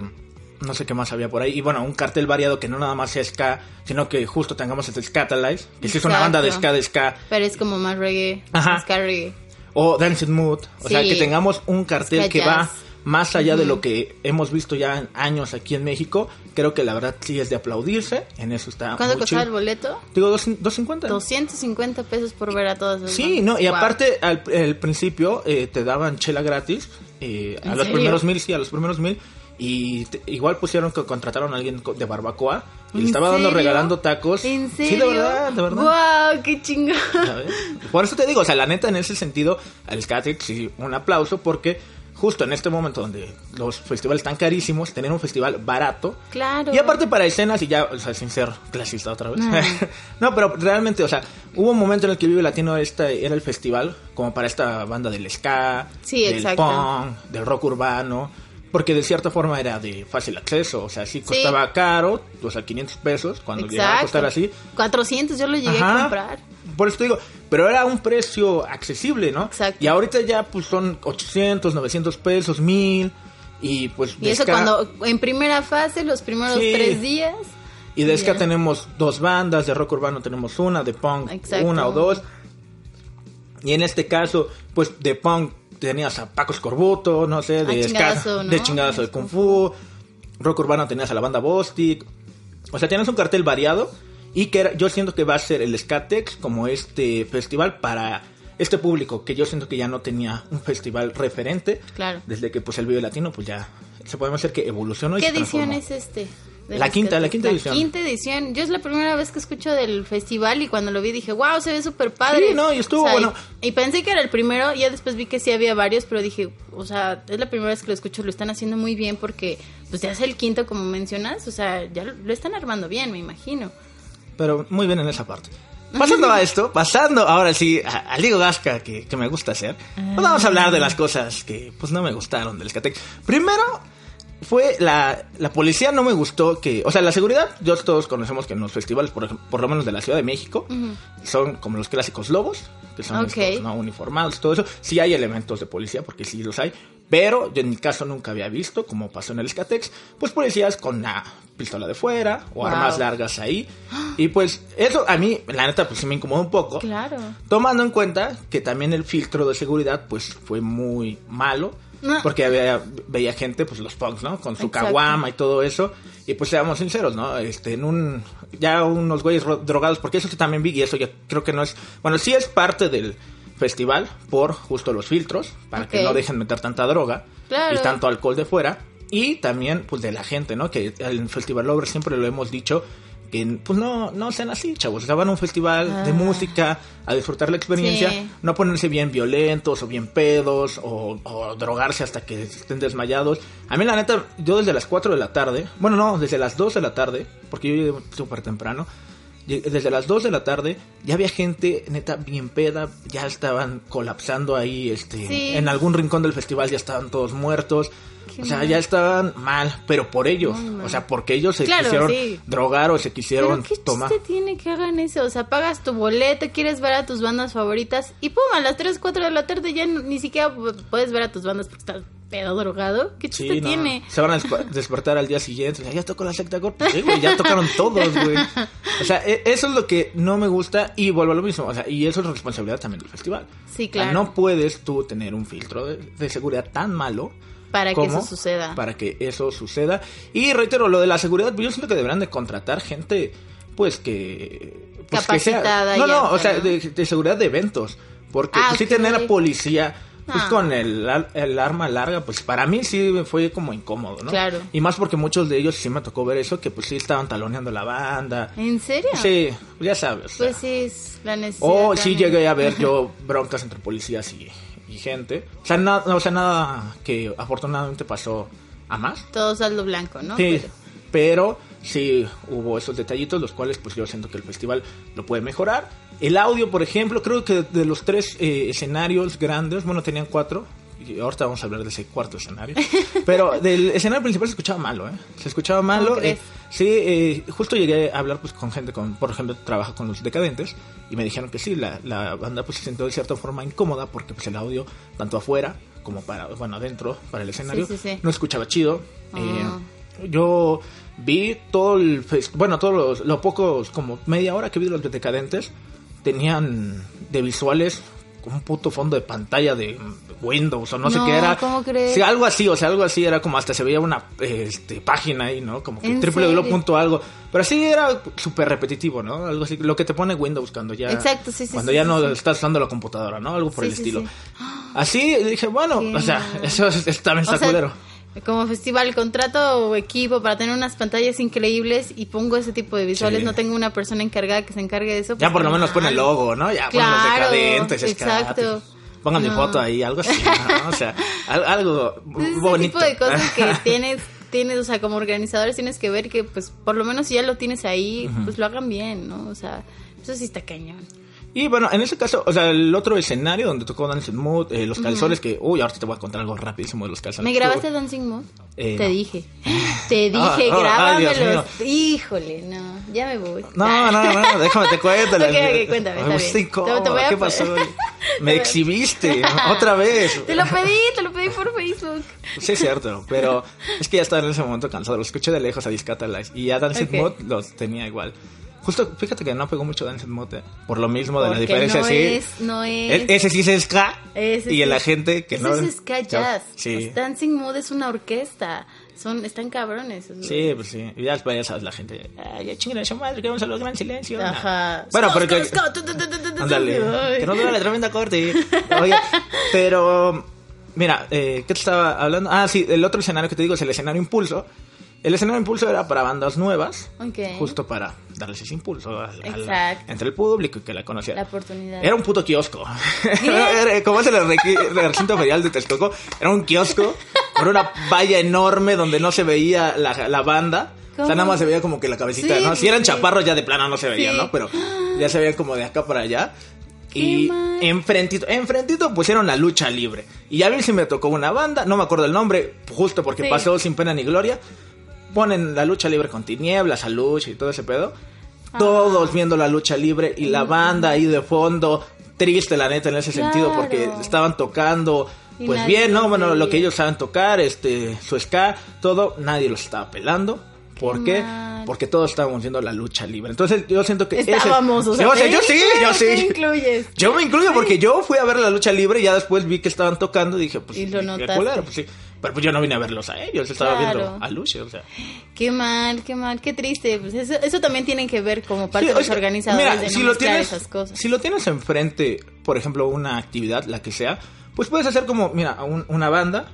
no sé qué más había por ahí. Y bueno, un cartel variado que no nada más sea ska, sino que justo tengamos el Scatalize, que sí es una banda de ska, de ska, Pero es como más reggae, Ajá. ska reggae. o Dancing Mood. O sea, que tengamos un cartel Ska que va. Más allá de lo que hemos visto ya en años aquí en México. Creo que la verdad sí es de aplaudirse. En eso está ¿Cuánto costaba el boleto? Digo, dos- 250. 250 pesos por ver a todas Sí, bandas. no, y Wow. aparte al, al principio eh, te daban chela gratis eh, a ¿En los serio? primeros mil, sí, a los primeros mil. Y te- igual pusieron que contrataron a alguien de barbacoa y le ¿En estaba dando regalando tacos. ¿En serio? Sí, de verdad, de verdad. ¡Wow! ¡Qué chingón! Por eso te digo, o sea, la neta en ese sentido, al Skatex sí, un aplauso porque justo en este momento donde los festivales están carísimos, tener un festival barato Claro. y aparte para escenas, y ya, o sea, sin ser clasista otra vez. Ah. *laughs* no, pero realmente, o sea, hubo un momento en el que Vive Latino esta, era el festival como para esta banda del ska, Sí, del exacto. punk, del rock urbano. Porque de cierta forma era de fácil acceso, o sea, sí costaba caro, o sea, 500 pesos, cuando llegaba a costar así. 400 yo lo llegué Ajá. a comprar. Por eso te digo, pero era un precio accesible, ¿no? Exacto. Y ahorita ya pues son 800, 900 pesos, 1000 y pues Y eso cuando en primera fase, los primeros Sí. tres días. y de ska tenemos dos bandas, de rock urbano tenemos una, de punk Exacto. una o dos. Y en este caso, pues de punk tenías a Paco Escorbuto, no sé, de Ah, ska, chingadazo, ¿no? de chingadazo de Kung Fu, rock urbano tenías a la banda Bostic. O sea, tienes un cartel variado y que era- yo siento que va a ser el Skatex como este festival para este público que yo siento que ya no tenía un festival referente Claro. desde que pues el video latino pues ya se podemos decir que evolucionó y ¿Qué se edición es este? La quinta, la quinta edición. quinta edición. Yo es la primera vez que escucho del festival y cuando lo vi dije, wow, se ve súper padre. Sí, no, y estuvo bueno. Y, y pensé que era el primero, ya después vi que sí había varios, pero dije, o sea, es la primera vez que lo escucho, lo están haciendo muy bien porque, pues ya es el quinto como mencionas, o sea, ya lo, lo están armando bien, me imagino. Pero muy bien en esa parte. Pasando a esto, pasando ahora sí al Diego Gasca que, que me gusta hacer, pues vamos a hablar de las cosas que pues no me gustaron del Skatec. Primero fue la, la policía no me gustó que, o sea, la seguridad, yo todos conocemos que en los festivales, por, ejemplo, por lo menos de la Ciudad de México, son como los clásicos lobos, que son Ok. estos, ¿no? uniformados, todo eso. Sí hay elementos de policía, porque sí los hay, pero yo en mi caso nunca había visto, como pasó en el Skatex, pues policías con una pistola de fuera o Wow. armas largas ahí. Y pues eso a mí, la neta, pues sí me incomodó un poco. Claro. Tomando en cuenta que también el filtro de seguridad pues fue muy malo. No. Porque había, veía gente, pues los punks, ¿no? Con su Exacto. caguama y todo eso. Y pues seamos sinceros, ¿no? Este, en un... Ya unos güeyes ro- drogados, porque eso sí también vi y eso ya creo que no es... Bueno, sí es parte del festival por justo los filtros, para que no dejen meter tanta droga Claro. y tanto alcohol de fuera. Y también, pues, de la gente, ¿no? Que en Festival Lover siempre lo hemos dicho, que pues no, no sean así, chavos. O sea, van a un festival de Ah. música a disfrutar la experiencia, Sí. no ponerse bien violentos o bien pedos o, o drogarse hasta que estén desmayados. A mí, la neta, yo desde las 4 de la tarde, bueno, no, desde las 2 de la tarde, porque yo llegué súper temprano, desde las 2 de la tarde ya había gente neta bien peda, ya estaban colapsando ahí, este, Sí. en algún rincón del festival ya estaban todos muertos. Qué o sea, mal. ya estaban mal, pero por ellos. O sea, porque ellos se Claro, quisieron sí. drogar o se Pero quisieron qué tomar. chiste tiene que hagan eso, o sea, pagas tu boleto, quieres ver a tus bandas favoritas y pum, a las 3, 4 de la tarde ya ni siquiera pu- puedes ver a tus bandas porque estás pedo drogado. ¿Qué chiste Sí, no, tiene? Se van a *laughs* despertar al día siguiente. Ya tocó la secta. Pues sí, güey, ya tocaron *laughs* todos, güey. O sea, e- eso es lo que no me gusta y vuelvo a lo mismo. O sea, y eso es responsabilidad también del festival. Sí, O sea, claro. no puedes tú tener un filtro de, de seguridad tan malo. Para que eso suceda. Para que eso suceda. Y reitero, lo de la seguridad, yo siento que deberán de contratar gente, pues que. Pues, que sea- Capacitada No, no, o sea, de, de seguridad de eventos. Porque Ah, pues, sí tener a policía. Pues Ah. con el, el arma larga, pues para mí sí fue como incómodo, ¿no? Claro. Y más porque muchos de ellos sí me tocó ver eso, que pues sí estaban taloneando la banda. ¿En serio? Sí, ya sabes. o sea. Pues sí, es la necesidad. o sí también. llegué a ver yo *laughs* broncas entre policías y, gente. O sea, nada, o sea, nada que afortunadamente pasó a más. Todo saldo blanco, ¿no? Sí, Pero- pero sí hubo esos detallitos, los cuales pues yo siento que el festival lo puede mejorar. El audio, por ejemplo, creo que de los tres eh, escenarios grandes, bueno, tenían cuatro. Y ahorita vamos a hablar de ese cuarto escenario. Pero del escenario principal se escuchaba malo, ¿eh? Se escuchaba malo. Eh, sí, eh, justo llegué a hablar pues con gente, con, por ejemplo, trabaja con los decadentes. Y me dijeron que sí, la, la banda pues se sintió de cierta forma incómoda porque pues el audio, tanto afuera como para, bueno, adentro, para el escenario, Sí, sí, sí. no escuchaba chido. Ah. Eh, yo vi todo el bueno todos los lo pocos como media hora que vi de los decadentes tenían de visuales un puto fondo de pantalla de Windows o no, sé qué era ¿cómo crees? sí algo así o sea algo así era como hasta se veía una este, página ahí no como que ¿En triple serio? punto algo pero así era súper repetitivo no algo así lo que te pone Windows cuando ya Exacto, sí, sí, cuando sí, ya sí, no sí. estás usando la computadora no algo por Sí, el sí, estilo sí. así dije bueno Qué o sea eso, es- también está O sea, culero como festival contrato equipo para tener unas pantallas increíbles y pongo ese tipo de visuales, Sí. no tengo una persona encargada que se encargue de eso. Ya pues, por lo menos pone el logo, ¿no? Ya ponen los Claro, decadentes, exacto. Pongan mi foto ahí, algo así, ¿no? O sea, *laughs* al- algo Entonces, ese bonito. tipo de cosas que *laughs* tienes, tienes, o sea, como organizadores tienes que ver que, pues, por lo menos si ya lo tienes ahí, pues lo hagan bien, ¿no? O sea, eso sí está cañón. Y bueno, en ese caso, o sea, el otro escenario donde tocó Dancing Mood, eh, los calzones que... Uy, ahorita te voy a contar algo rapidísimo de los calzones. ¿Me grabaste Dancing Mood? Eh, Te no. dije. *laughs* Te dije, Ah, ay, Dios grábamelos. Híjole, no, ya me voy. No, no, no, déjame te cuento. *laughs* Ok, ok, cuéntame, está bien. estoy incómodo, Te- te voy a ¿Qué pasó? *laughs* Me exhibiste, otra vez. Te lo pedí, te lo pedí por Facebook. Sí, es cierto, pero es que ya estaba en ese momento cansado. Lo escuché de lejos a Discatalize y ya Dancing Ok. Mood los tenía igual. Justo, fíjate que no pegó mucho Dancing Mood eh, por lo mismo de la diferencia. no sí. es, no es. E- ese sí es ska Ese y sí. la gente que Ese no. es ska jazz. Sí. Pues Dancing Mood es una orquesta. Son, están cabrones. esos Sí, pues sí. Y ya después ya sabes la gente. Ay, ya chinguen a su madre, que vamos a los gran silencio. Ajá. Bueno, pero que. Ándale. Que no duele la tremenda corte. Oye, pero. Mira, eh, ¿qué te estaba hablando? Ah, sí, el otro escenario que te digo es el escenario Impulso. El escenario Impulso era para bandas nuevas. Ok. Justo para darles ese impulso a- a la- entre el público y que la conociera. La oportunidad. Era un puto kiosco. *laughs* Era- Como es el recinto ferial de Texcoco, era un kiosco con una valla enorme donde no se veía la, la banda. O sea, ¿Cómo? nada más se veía como que la cabecita, Sí, ¿no? Si eran sí. chaparros ya de plano no se veía, Sí. ¿no? Pero ya se veían como de acá para allá. Y mal. enfrentito, enfrentito pusieron la lucha libre. Y a mí sí me tocó una banda, no me acuerdo el nombre, justo porque pasó sin pena ni gloria. Ponen la lucha libre con tinieblas, a lucha y todo ese pedo. Todos viendo la lucha libre y la banda ahí de fondo, triste la neta en ese sentido porque estaban tocando pues bien, ¿no? Bueno, lo que ellos saben tocar, este, su ska, todo, nadie los estaba pelando. ¿Por Qué. Porque todos estábamos viendo la lucha libre. Entonces yo siento que ese- Estábamos, o sea, Sí, o sea, te yo sí, yo te sí. incluyes. Yo me incluyo porque yo fui a ver la lucha libre y ya después vi que estaban tocando y dije, pues, Y lo notaste. culero, pues sí. Pero pues yo no vine a verlos a ellos, estaba Claro. viendo a Lucha, o sea. Qué mal, qué mal, qué triste. Pues eso, eso también tienen que ver como parte Sí, de los sea, organizadores mira, de no si lo mezclar tienes, esas cosas. Si lo tienes enfrente, por ejemplo, una actividad, la que sea, pues puedes hacer como, mira, un- una banda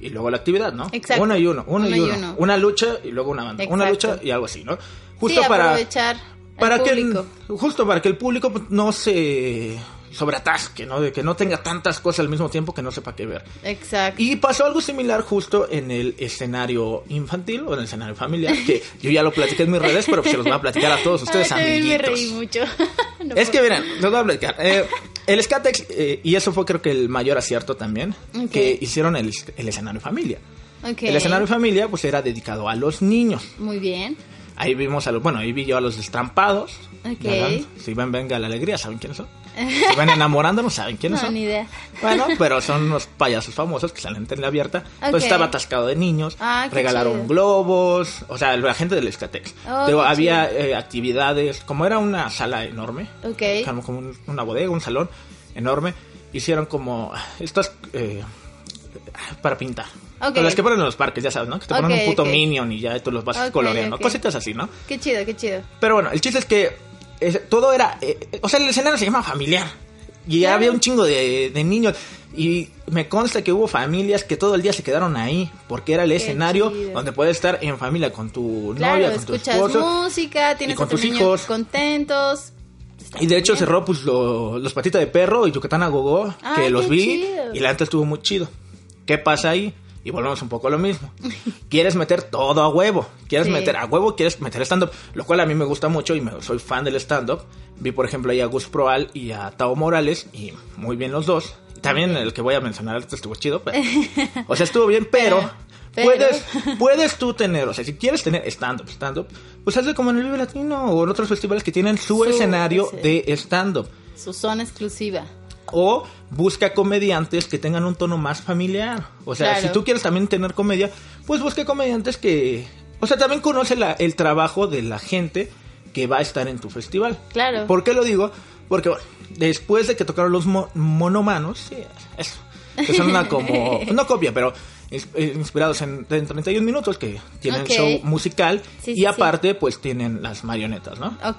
y luego la actividad, ¿no? Exacto. Uno y uno, uno, Uno y uno. uno. Una lucha y luego una banda. Una lucha y algo así, ¿no? Justo sí, para aprovechar para que el- justo para que el público pues, no se sobreatasque, ¿no? De que no tenga tantas cosas al mismo tiempo que no sepa qué ver. Exacto. Y pasó algo similar justo en el escenario infantil o en el escenario familiar, que *laughs* yo ya lo platiqué en mis redes, pero se los voy a platicar a todos ustedes, Ay, también me amiguitos. reí mucho. *laughs* No Es que miren, les voy a platicar. Eh, el Skatex, eh, y eso fue creo que el mayor acierto también, Ok. que hicieron el, el escenario familia. Ok. El escenario familia pues era dedicado a los niños. Muy bien. Ahí vimos a los, bueno, ahí vi yo a los destrampados. Ok. ¿verdad? Si ven Venga la Alegría, ¿saben quiénes son? Si ven enamorándonos, ¿saben quiénes No, son? ni idea. Bueno, pero son unos payasos famosos que salen en tele abierta. Pues estaba atascado de niños. Ah, regalaron chido. globos. O sea, la gente del Escatex. Oh, qué había eh, actividades. Como era una sala enorme. Ok. Como como un- una bodega, un salón enorme. Hicieron como estas. eh, para pintar. Ok. Con las que ponen en los parques, ya sabes, ¿no? Que te ponen un puto minion y ya tú los vas coloreando. Cositas así, ¿no? Qué chido, qué chido. Pero bueno, el chiste es que eh, todo era. eh, o sea, el escenario se llama familiar. Y Claro. había un chingo de, de niños. Y me consta que hubo familias que todo el día se quedaron ahí. Porque era el escenario chido. donde puedes estar en familia con tu Claro, novia, con tu esposo. música, tienes y con a tus hijos. contentos. Y de hecho bien. cerró pues lo- los patitas de perro y Yucatán a Gogó, Ah, que los vi chido. y la neta estuvo muy chido. ¿Qué pasa ahí? Y volvemos un poco a lo mismo. *laughs* Quieres meter todo a huevo. Quieres Sí. meter a huevo, quieres meter stand-up. Lo cual a mí me gusta mucho y me, soy fan del stand-up. Vi, por ejemplo, ahí a Gus Proal y a Tao Morales. Y muy bien los dos. También el que voy a mencionar estuvo chido. Pero, *laughs* o sea, estuvo bien, pero... Pero- Puedes, puedes tú tener, o sea, si quieres tener stand-up, stand-up, pues hazlo como en el Vive Latino o en otros festivales que tienen su, Su- escenario ese. de stand-up. Su zona exclusiva. O busca comediantes que tengan un tono más familiar. O sea, Claro. si tú quieres también tener comedia, pues busca comediantes que... O sea, también conoce la- el trabajo de la gente que va a estar en tu festival. Claro. ¿Por qué lo digo? Porque, bueno, después de que tocaron los mo- monomanos, sí, eso, que son una como... *laughs* No copia, pero inspirados en, en 31 minutos, que tienen Ok. show musical Sí, y sí, aparte, pues tienen las marionetas, ¿no? Ok.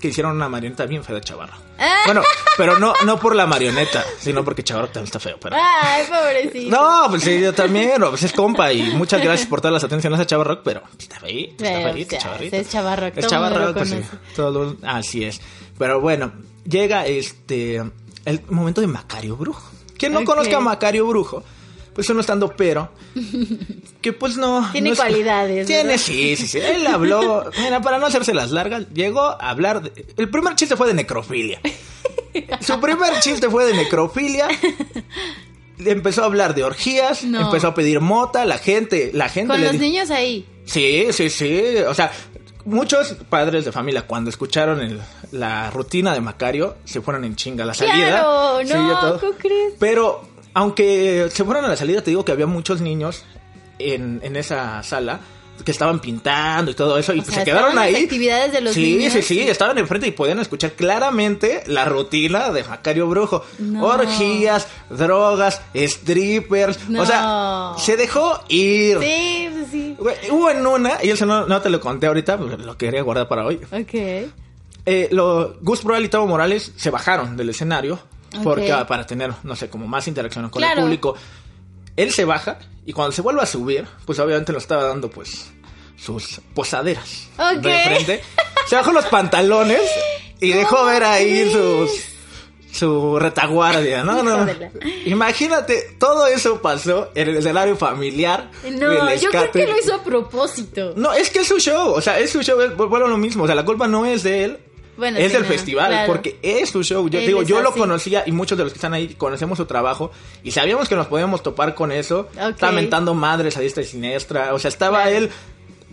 que hicieron una marioneta bien fea de Chavarro. Ah. Bueno, pero no, no por la marioneta, *laughs* sino porque Chavarro también está feo. Pero... Ay, pobrecito. No, pues sí, yo también, pues es compa y muchas gracias por todas las atenciones a Chavarro, pero está está Pero, feito, o sea, Chavarrito. es Chavarro, Es Chavarro, pues sí, todo- así es. Pero bueno, llega este, el momento de Macario Brujo. Quien no conozca a Macario Brujo, pues uno estando pero, que pues no... *laughs* Tiene no es- cualidades, Tiene, ¿verdad? sí, sí, sí. Él habló, *laughs* mira, para no hacerse las largas, llegó a hablar, de- el primer chiste fue de necrofilia. *laughs* Su primer chiste fue de necrofilia. Empezó a hablar de orgías, No. empezó a pedir mota, la gente, la gente Con le los niños ahí. Sí, sí, sí. O sea, muchos padres de familia cuando escucharon el- la rutina de Macario se fueron en chinga a la salida. Claro, no, todo. ¿cómo crees? Pero aunque se fueron a la salida, te digo que había muchos niños en, en esa sala que estaban pintando y todo eso y O pues sea, se quedaron estaban las ahí. actividades de los sí, niños. sí, sí, estaban enfrente y podían escuchar claramente la rutina de Macario Brujo. No. Orgías, drogas, strippers. O sea, se dejó ir. Sí, pues sí. Hubo en una, y eso no, no te lo conté ahorita, pues, lo quería guardar para hoy. Ok. Eh, lo, Gus Proal y Tavo Morales se bajaron del escenario porque, para tener, no sé, como más interacción con Claro. el público. Él se baja y cuando se vuelve a subir, pues obviamente lo estaba dando pues sus posaderas de frente. *laughs* Se bajó los pantalones y dejó ver ahí sus su retaguardia, ¿no? no, no. Imagínate, todo eso pasó en el escenario familiar. No, yo creo que lo hizo a propósito. No, es que es su show, o sea, es su show, es, vuelvo a lo mismo, o sea, la culpa no es de él, Bueno, es sí, del no, festival, claro. porque es su show. Yo Él digo, yo lo conocía y muchos de los que están ahí conocemos su trabajo y sabíamos que nos podíamos topar con eso. Ok. Estaba mentando madres a diestra y siniestra, o sea, estaba Claro. él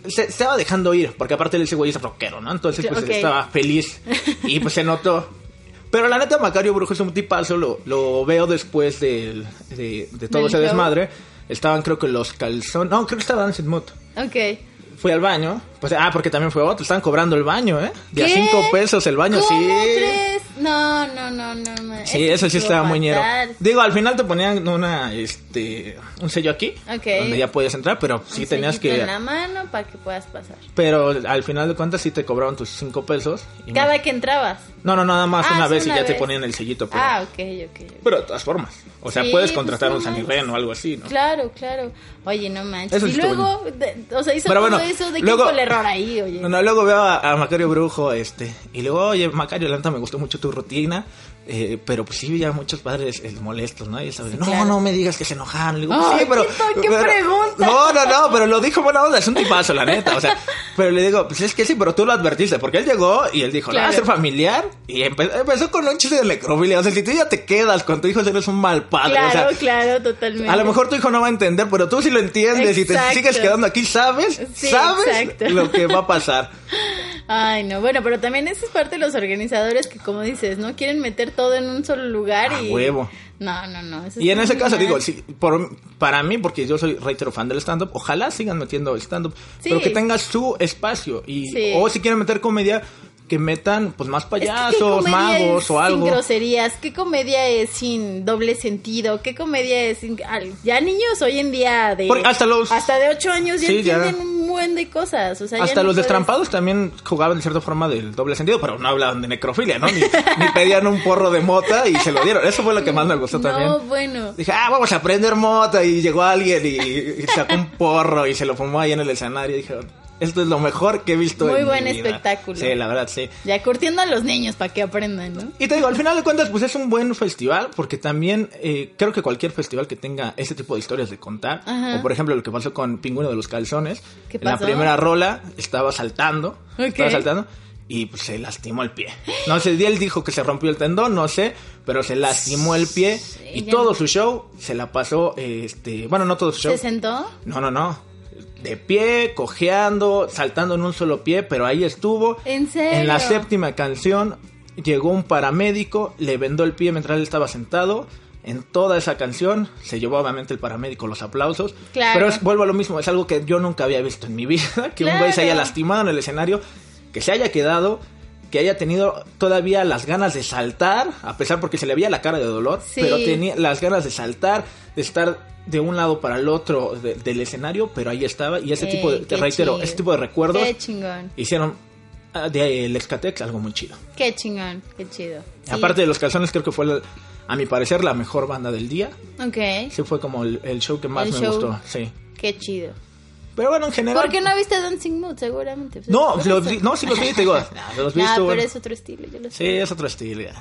se estaba dejando ir, porque aparte él ese güey es rockero, ¿no? Entonces, pues él estaba feliz y pues se notó. Pero la neta, Macario Brujo es un tipazo, lo, lo veo después del- de, de todo ese show. desmadre. Estaban creo que los calzones, no, creo que estaba Dancing Mood. Ok. Fui al baño, pues, ah, porque también fue otro, estaban cobrando el baño, ¿eh? De a cinco pesos el baño, ¿Cómo sí. crees? No, no, no, no. no. Sí, eso sí estaba muy ñero. Digo, al final te ponían una, este, un sello aquí, donde ya podías entrar, pero sí Un tenías que, en la mano para que puedas pasar. pero al final de cuentas sí te cobraron tus cinco pesos. y Cada que entrabas. No, no, nada más Ah, una vez y una ya te vez. ponían el sellito, pero, Ah, ok, ok. pero de todas formas. O sea, Sí, puedes pues, contratar no un San manches. Irene o algo así, ¿no? Claro, claro. Oye, no manches. Eso y luego, de- o sea, hizo Pero todo bueno, eso. ¿De luego- qué fue el error ahí, oye? *laughs* No, no, luego veo a, a Macario Brujo, este, y luego, oye, Macario, la neta me gustó mucho tu rutina, Eh, pero pues sí había muchos padres eh, molestos, ¿no? Y estaba, Sí, no, claro. no me digas que se enojaron. Le digo, Ay, sí, pero... qué- qué pero- pregunta. No, no, no, pero lo dijo buena onda, es un tipazo, la neta. O sea, *laughs* pero le digo, pues es que sí, pero tú lo advertiste, porque él llegó y él dijo, ¿la va a Claro. ser familiar? Y empe- empezó con un chiste de necrofilia. O sea, si tú ya te quedas con tu hijo, eres un mal padre. o sea, Claro, claro, totalmente. a lo mejor tu hijo no va a entender, pero tú sí lo entiendes y te sigues quedando aquí, ¿sabes? Sí, ¿Sabes exacto. lo que va a pasar? *laughs* Ay, no, bueno, pero también esa es parte de los organizadores que, como dices, no quieren meter todo en un solo lugar A y... huevo. No, no, no. eso Y en ese caso, digo, sí, por, para mí, porque yo soy reitero fan del stand-up, ojalá sigan metiendo stand-up, Sí. pero que tenga su espacio. y Sí. O si quieren meter comedia, que metan pues más Es que ¿qué payasos, magos es o algo. Sin groserías, ¿qué comedia es sin doble sentido? ¿Qué comedia es sin... Ya niños hoy en día de... Porque hasta los- Hasta de 8 años ya Sí, ya. entienden un buen de cosas. O sea, ya Hasta no los puedes- destrampados también jugaban de cierta forma del doble sentido, pero no hablaban de necrofilia, ¿no? Ni, ni pedían un porro de mota y se lo dieron. Eso fue lo que más me gustó también. No, bueno. Dije, ah, vamos a aprender mota. Y llegó alguien y, y sacó un porro y se lo fumó ahí en el escenario. Y dije, esto es lo mejor que he visto Muy en buen mi vida. espectáculo. Sí, la verdad, sí. Ya curtiendo a los niños para que aprendan, ¿no? Y te digo, al final de cuentas, pues es un buen festival, porque también eh, creo que cualquier festival que tenga ese tipo de historias de contar, Ajá. o por ejemplo lo que pasó con Pingüino de los Calzones, ¿Qué en la primera rola estaba saltando, estaba saltando, y pues se lastimó el pie. No sé, él dijo que se rompió el tendón, no sé, pero se lastimó el pie, y todo no- su show se la pasó, este, bueno, no todo su show. ¿Se sentó? No, no, no. De pie, cojeando, saltando en un solo pie, pero ahí estuvo. ¿En serio? En la séptima canción llegó un paramédico, le vendó el pie mientras él estaba sentado. En toda esa canción se llevó obviamente el paramédico los aplausos. Claro. Pero es- vuelvo a lo mismo, es algo que yo nunca había visto en mi *laughs* vida. Que un güey se haya Claro. lastimado en el escenario, que se haya quedado, que haya tenido todavía las ganas de saltar, a pesar porque se le veía la cara de dolor, Sí. pero tenía las ganas de saltar, de estar de un lado para el otro de- del escenario, pero ahí estaba. Y ese Ey, tipo de, te reitero, chido. ese tipo de recuerdos Qué chingón. hicieron ah, de el Excatex algo muy chido. Qué chingón. Qué chido. Sí. Aparte de los calzones, creo que fue, la- a mi parecer, la mejor banda del día. Ok. Sí, fue como el, el show que más El me show. gustó, sí. Qué chido. Pero bueno, en general... ¿Por qué no viste Dancing Mood? Seguramente. No, Pues, los eso. vi- no, sí los vi, te digo. *laughs* no, los Nah, pero bueno. es otro estilo, yo lo sé. Sí, es otro estilo, ya.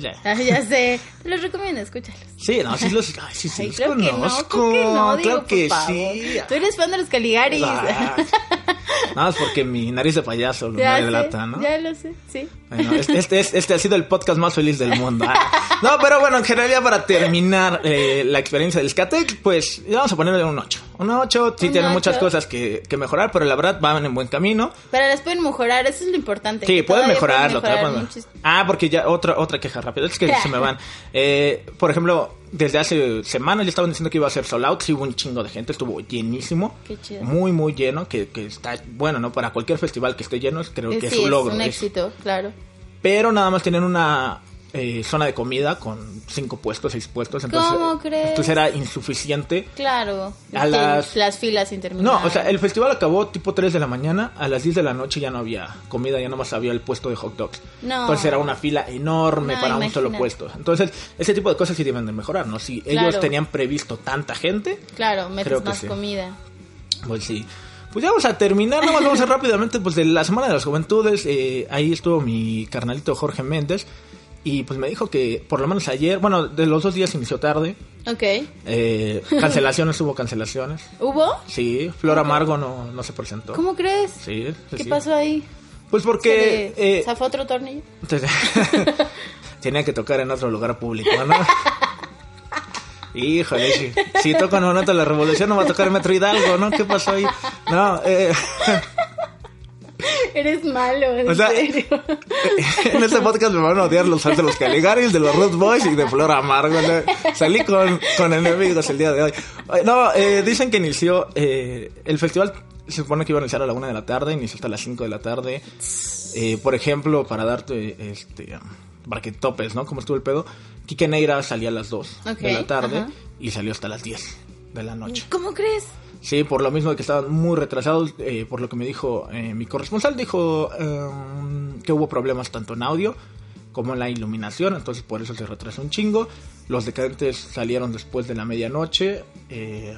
Ya. Ah, ya sé. Te los recomiendo, escúchalos. Sí, no, sí los, ay, sí, sí Ay, los creo que no, conozco. creo que no, digo, claro que favor. sí. Tú eres fan de los Caligaris. *laughs* Nada más porque mi nariz de payaso lo ya me sé, delata, ¿no? ya lo sé, sí. Bueno, este, este, este ha sido el podcast más feliz del mundo. Ah. No, pero bueno, en general ya para terminar eh, la experiencia del Skatec, pues ya vamos a ponerle un 8. Un 8, sí Un tiene muchas cosas que, que mejorar, pero la verdad van en buen camino. Pero las pueden mejorar, eso es lo importante. Sí, pueden mejorarlo. mejorar pueden- Ah, porque ya otra otra queja rápida, es que se me *laughs* van. Eh, por ejemplo, desde hace semanas ya estaban diciendo que iba a ser sold out, sí hubo un chingo de gente, estuvo llenísimo. Qué chido. Muy, muy lleno, que, que está, bueno, ¿no? Para cualquier festival que esté lleno, creo Eh, que sí, es un logro. un es- éxito, claro. pero nada más tenían una eh, zona de comida con cinco puestos, seis puestos. Entonces, ¿Cómo crees? Entonces era insuficiente. Claro. A las- las filas interminables. No, o sea, el festival acabó tipo 3 de la mañana, a las 10 de la noche ya no había comida, ya nomás había el puesto de hot dogs. No. Entonces era una fila enorme No, para un solo imagínate. puesto. Entonces, ese tipo de cosas sí deben de mejorar, ¿no? Si ellos Claro. tenían previsto tanta gente, Claro, metes más sí. comida. pues sí. Pues ya vamos a terminar, nada más vamos a *laughs* rápidamente, pues de la Semana de las Juventudes, eh, ahí estuvo mi carnalito Jorge Méndez, y pues me dijo que por lo menos ayer, bueno, de los dos días inició tarde, Ok. eh, cancelaciones, *laughs* hubo cancelaciones. ¿Hubo? Sí, Flor Amargo no, no se presentó. ¿Cómo crees? Sí, sí, ¿Qué sí. pasó ahí? Pues porque... ¿Se le eh, zafó otro tornillo? entonces, *laughs* tenía que tocar en otro lugar público, ¿no? *laughs* Híjole, si, si toca en Monota la Revolución no va a tocar Metro Hidalgo, ¿no? ¿Qué pasó ahí? No, eh, *laughs* Eres malo, en O sea, serio. *laughs* en este podcast me van a odiar los fans de los Caligaris, de los Root Boys y de Flor Amargo. ¿no? Salí con, con enemigos el día de hoy. No, eh, dicen que inició eh, el festival. Se supone que iba a iniciar a la una de la tarde, inició hasta las 5 de la tarde. Eh, por ejemplo, para darte este para que topes, ¿no? Como estuvo el pedo. Quique Neira salía a las 2 Ok, de la tarde y salió hasta las 10 de la noche. ¿Cómo crees? Sí, por lo mismo de que estaban muy retrasados, eh, por lo que me dijo eh, mi corresponsal, dijo em, que hubo problemas tanto en audio como en la iluminación, entonces por eso se retrasó un chingo. Los decadentes salieron después de la medianoche, eh,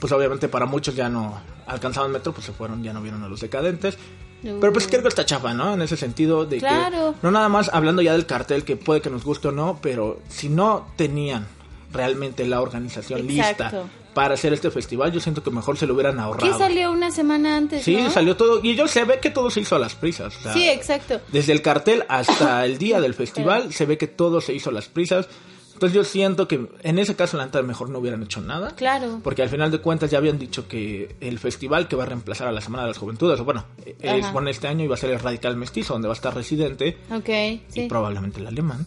pues obviamente para muchos ya no alcanzaban metro, pues se fueron, ya no vieron a los decadentes. Pero pues creo que está chafa, ¿no? En ese sentido de Claro. que no nada más hablando ya del cartel que puede que nos guste o no, pero si no tenían realmente la organización Exacto. lista para hacer este festival, yo siento que mejor se lo hubieran ¿Qué ahorrado. salió una semana antes? Sí, no? salió todo y yo se ve que todo se hizo a las prisas. o sea, Sí, exacto. desde el cartel hasta *coughs* el día del festival se ve que todo se hizo a las prisas. Entonces yo siento que en ese caso la neta mejor no hubieran hecho nada. Claro. Porque al final de cuentas ya habían dicho que el festival que va a reemplazar a la Semana de las Juventudes, o bueno, es bueno este año iba a ser el Radical Mestizo, donde va a estar Residente Ok, y sí. probablemente el alemán.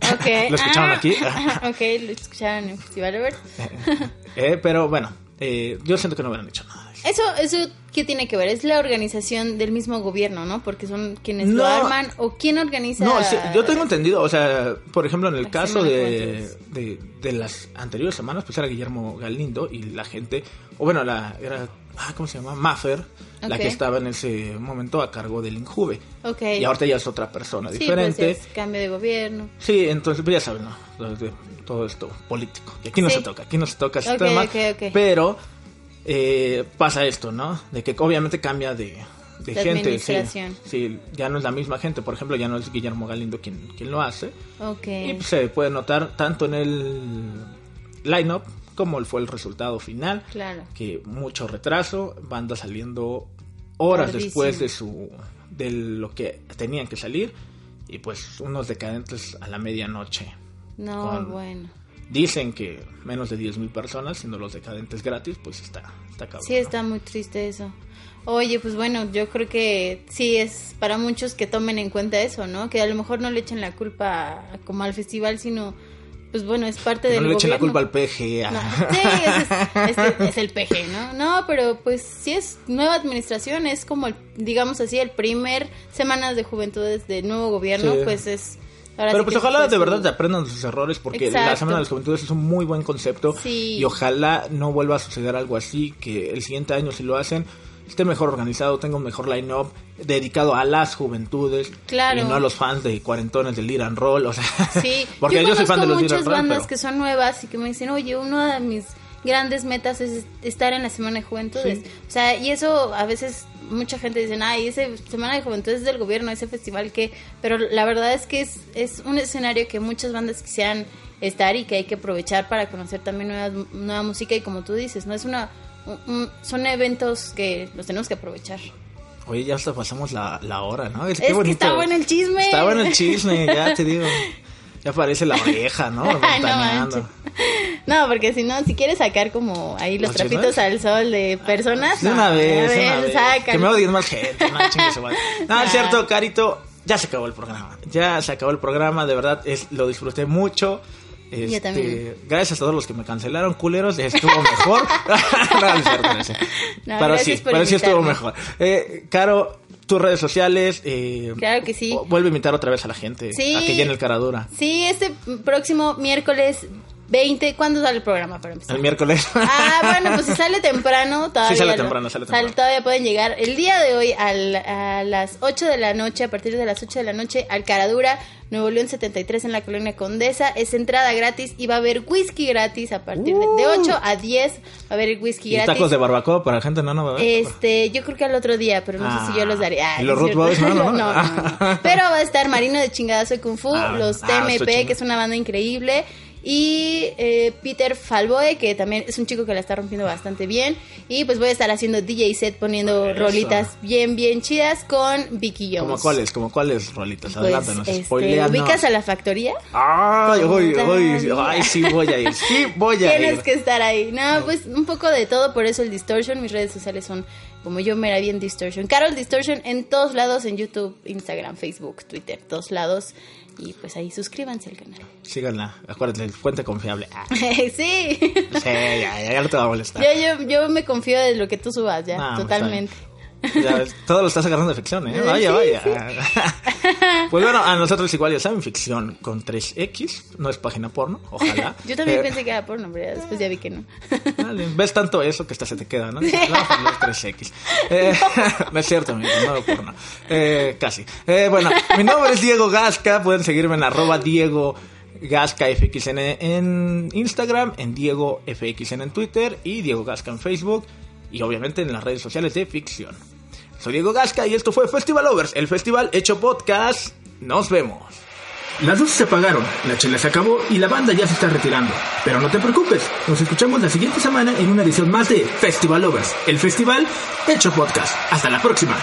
*laughs* ¿Lo escucharon Ah, aquí? *laughs* ok, lo escucharon en Festival Over. *laughs* Eh, pero bueno, eh, yo siento que no hubieran hecho nada. eso. Eso, ¿qué tiene que ver? Es la organización del mismo gobierno, ¿no? Porque son quienes lo arman o quién organiza. No, sí, yo tengo entendido, o sea, por ejemplo, en el caso de, de, de las anteriores semanas, pues era Guillermo Galindo y la gente, o bueno, la era, ah, ¿cómo se llama? Maffer, la que estaba en ese momento a cargo del Injuve. Ok. Y ahorita ya es otra persona sí, diferente. pues es cambio de gobierno. Sí, entonces pues ya saben, ¿no? Todo esto político. Y aquí no Sí. se toca, aquí no se toca ese tema. Pero eh, pasa esto, ¿no? De que obviamente cambia de, de De gente. Sí, administración. sí, ya no es la misma gente. Por ejemplo, ya no es Guillermo Galindo quien, quien lo hace. Ok. Y pues, se puede notar tanto en el line-up como fue el resultado final. Claro. Que mucho retraso, banda saliendo horas Tardísimo. después de su de lo que tenían que salir y pues unos decadentes a la medianoche. No, Con- bueno. Dicen que menos de 10.000 personas, siendo los decadentes gratis, pues está, está cabrón. Sí, ¿no? está muy triste eso. Oye, pues bueno, yo creo que sí es para muchos que tomen en cuenta eso, ¿no? Que a lo mejor no le echen la culpa como al festival, sino, pues bueno, es parte del no le echen la culpa al PGA. No, sí, ese es, es- es el PG, ¿no? No, pero pues sí es nueva administración, es como, el, digamos así, el primer semanas de juventudes de nuevo gobierno, Sí. pues es... ahora Pero sí pues ojalá fue de verdad te aprendan de sus errores porque la Exacto. Semana de las Juventudes es un muy buen concepto Sí. y ojalá no vuelva a suceder algo así, que el siguiente año si lo hacen esté mejor organizado, tenga un mejor line-up dedicado a las juventudes Claro. y no a los fans de cuarentones del and Roll, o sea, Sí, *laughs* porque yo, soy fan de los muchas Roll, bandas pero- que son nuevas y que me dicen, oye, una de mis grandes metas es estar en la Semana de Juventudes. Sí. O sea, y eso a veces mucha gente dice, ay, ese Semana de Juventudes es del gobierno, ese festival que... Pero la verdad es que es, es un escenario que muchas bandas quisieran estar y que hay que aprovechar para conocer también nueva, nueva música y como tú dices, no es una... un- un- son eventos que los tenemos que aprovechar. Oye, ya hasta pasamos la, la hora, ¿no? Es que está bueno el chisme. Está bueno el chisme, ya te digo. Ya parece la oreja, ¿no? *laughs* No. No, porque si no, si quieres sacar como ahí los ¿Los trapitos chismes? al sol de personas, De no, una vez, de una vez. sácalo. Que me odien más gente, no. No, es Ya. *laughs* cierto, Carito, ya se acabó el programa. Ya se acabó el programa, de verdad, es, lo disfruté mucho. Este, también. Gracias a todos los que me cancelaron, culeros, *laughs* estuvo mejor. *laughs* no, no *laughs* pero sí, pero sí estuvo mejor. Eh, Caro, tus redes sociales. Eh, Claro que sí. Vuelve a invitar otra vez a la gente Sí. a que llene el caradura. Sí, este próximo miércoles 20, ¿cuándo sale el programa para empezar? El miércoles. Ah, bueno, pues si *laughs* sale temprano, todavía. sale lo- temprano, sale temprano. Todavía pueden llegar el día de hoy al- a las 8 de la noche, a partir de las 8 de la noche, al Caradura, Nuevo León 73 en la colonia Condesa. Es entrada gratis y va a haber whisky gratis a partir de, de 8 a 10. Va a haber whisky Uh. y gratis. tacos de barbacoa para gente no, no, Este... Este, yo creo que al otro día, pero no sé si yo los daré. Ah, ¿Y los Root. Boys? No, no, *laughs* no. *laughs* Pero va a estar Marino de Chingadazo de Kung Fu, Ah, los ah, TMP, que es una banda increíble, y eh, Peter Falboe, que también es un chico que la está rompiendo bastante bien. Y pues voy a estar haciendo DJ set, poniendo Eso. rolitas bien, bien chidas con Vicky Jones. ¿Como cuáles? ¿Como cuáles rolitas? Pues, Adelántanos, este, spoileanos. ¿Ubicas a la factoría? Ay, uy, uy, ay, sí voy a ir, sí voy a Tienes ir. que estar ahí. No, pues un poco de todo, por eso el Distortion. Mis redes sociales son como yo, Mera Bien Distortion. Carol Distortion en todos lados, en YouTube, Instagram, Facebook, Twitter, todos lados. Y pues ahí suscríbanse al canal. Síganla, acuérdate, fuente confiable. Ah, *laughs* sí. sí, ya, ya, ya no te va a molestar. Yo, yo, yo me confío de lo que tú subas, ya, pues, totalmente. Ya todo lo estás agarrando de ficción, ¿eh? Vaya, Sí, vaya. *laughs* Pues bueno, a nosotros igual ya saben, ficción con 3X, no es página porno, ojalá. *laughs* Yo también Eh, pensé que era porno, pero después ya vi que no. *laughs* Dale, ves tanto eso que hasta se te queda, ¿no? No, pues no es 3X. Eh, no es cierto, amigo, no lo porno. Eh, casi. Eh, bueno, mi nombre es Diego Gasca, pueden seguirme en arroba Diego Gasca FXN en Instagram, en Diego FXN en Twitter y Diego Gasca en Facebook y obviamente en las redes sociales de ficción. Soy Diego Gasca y esto fue Festival Lovers, el festival hecho podcast. Nos vemos. Las luces se apagaron, la chela se acabó y la banda ya se está retirando. Pero no te preocupes, nos escuchamos la siguiente semana en una edición más de Festival Lovers, el festival hecho podcast. Hasta la próxima.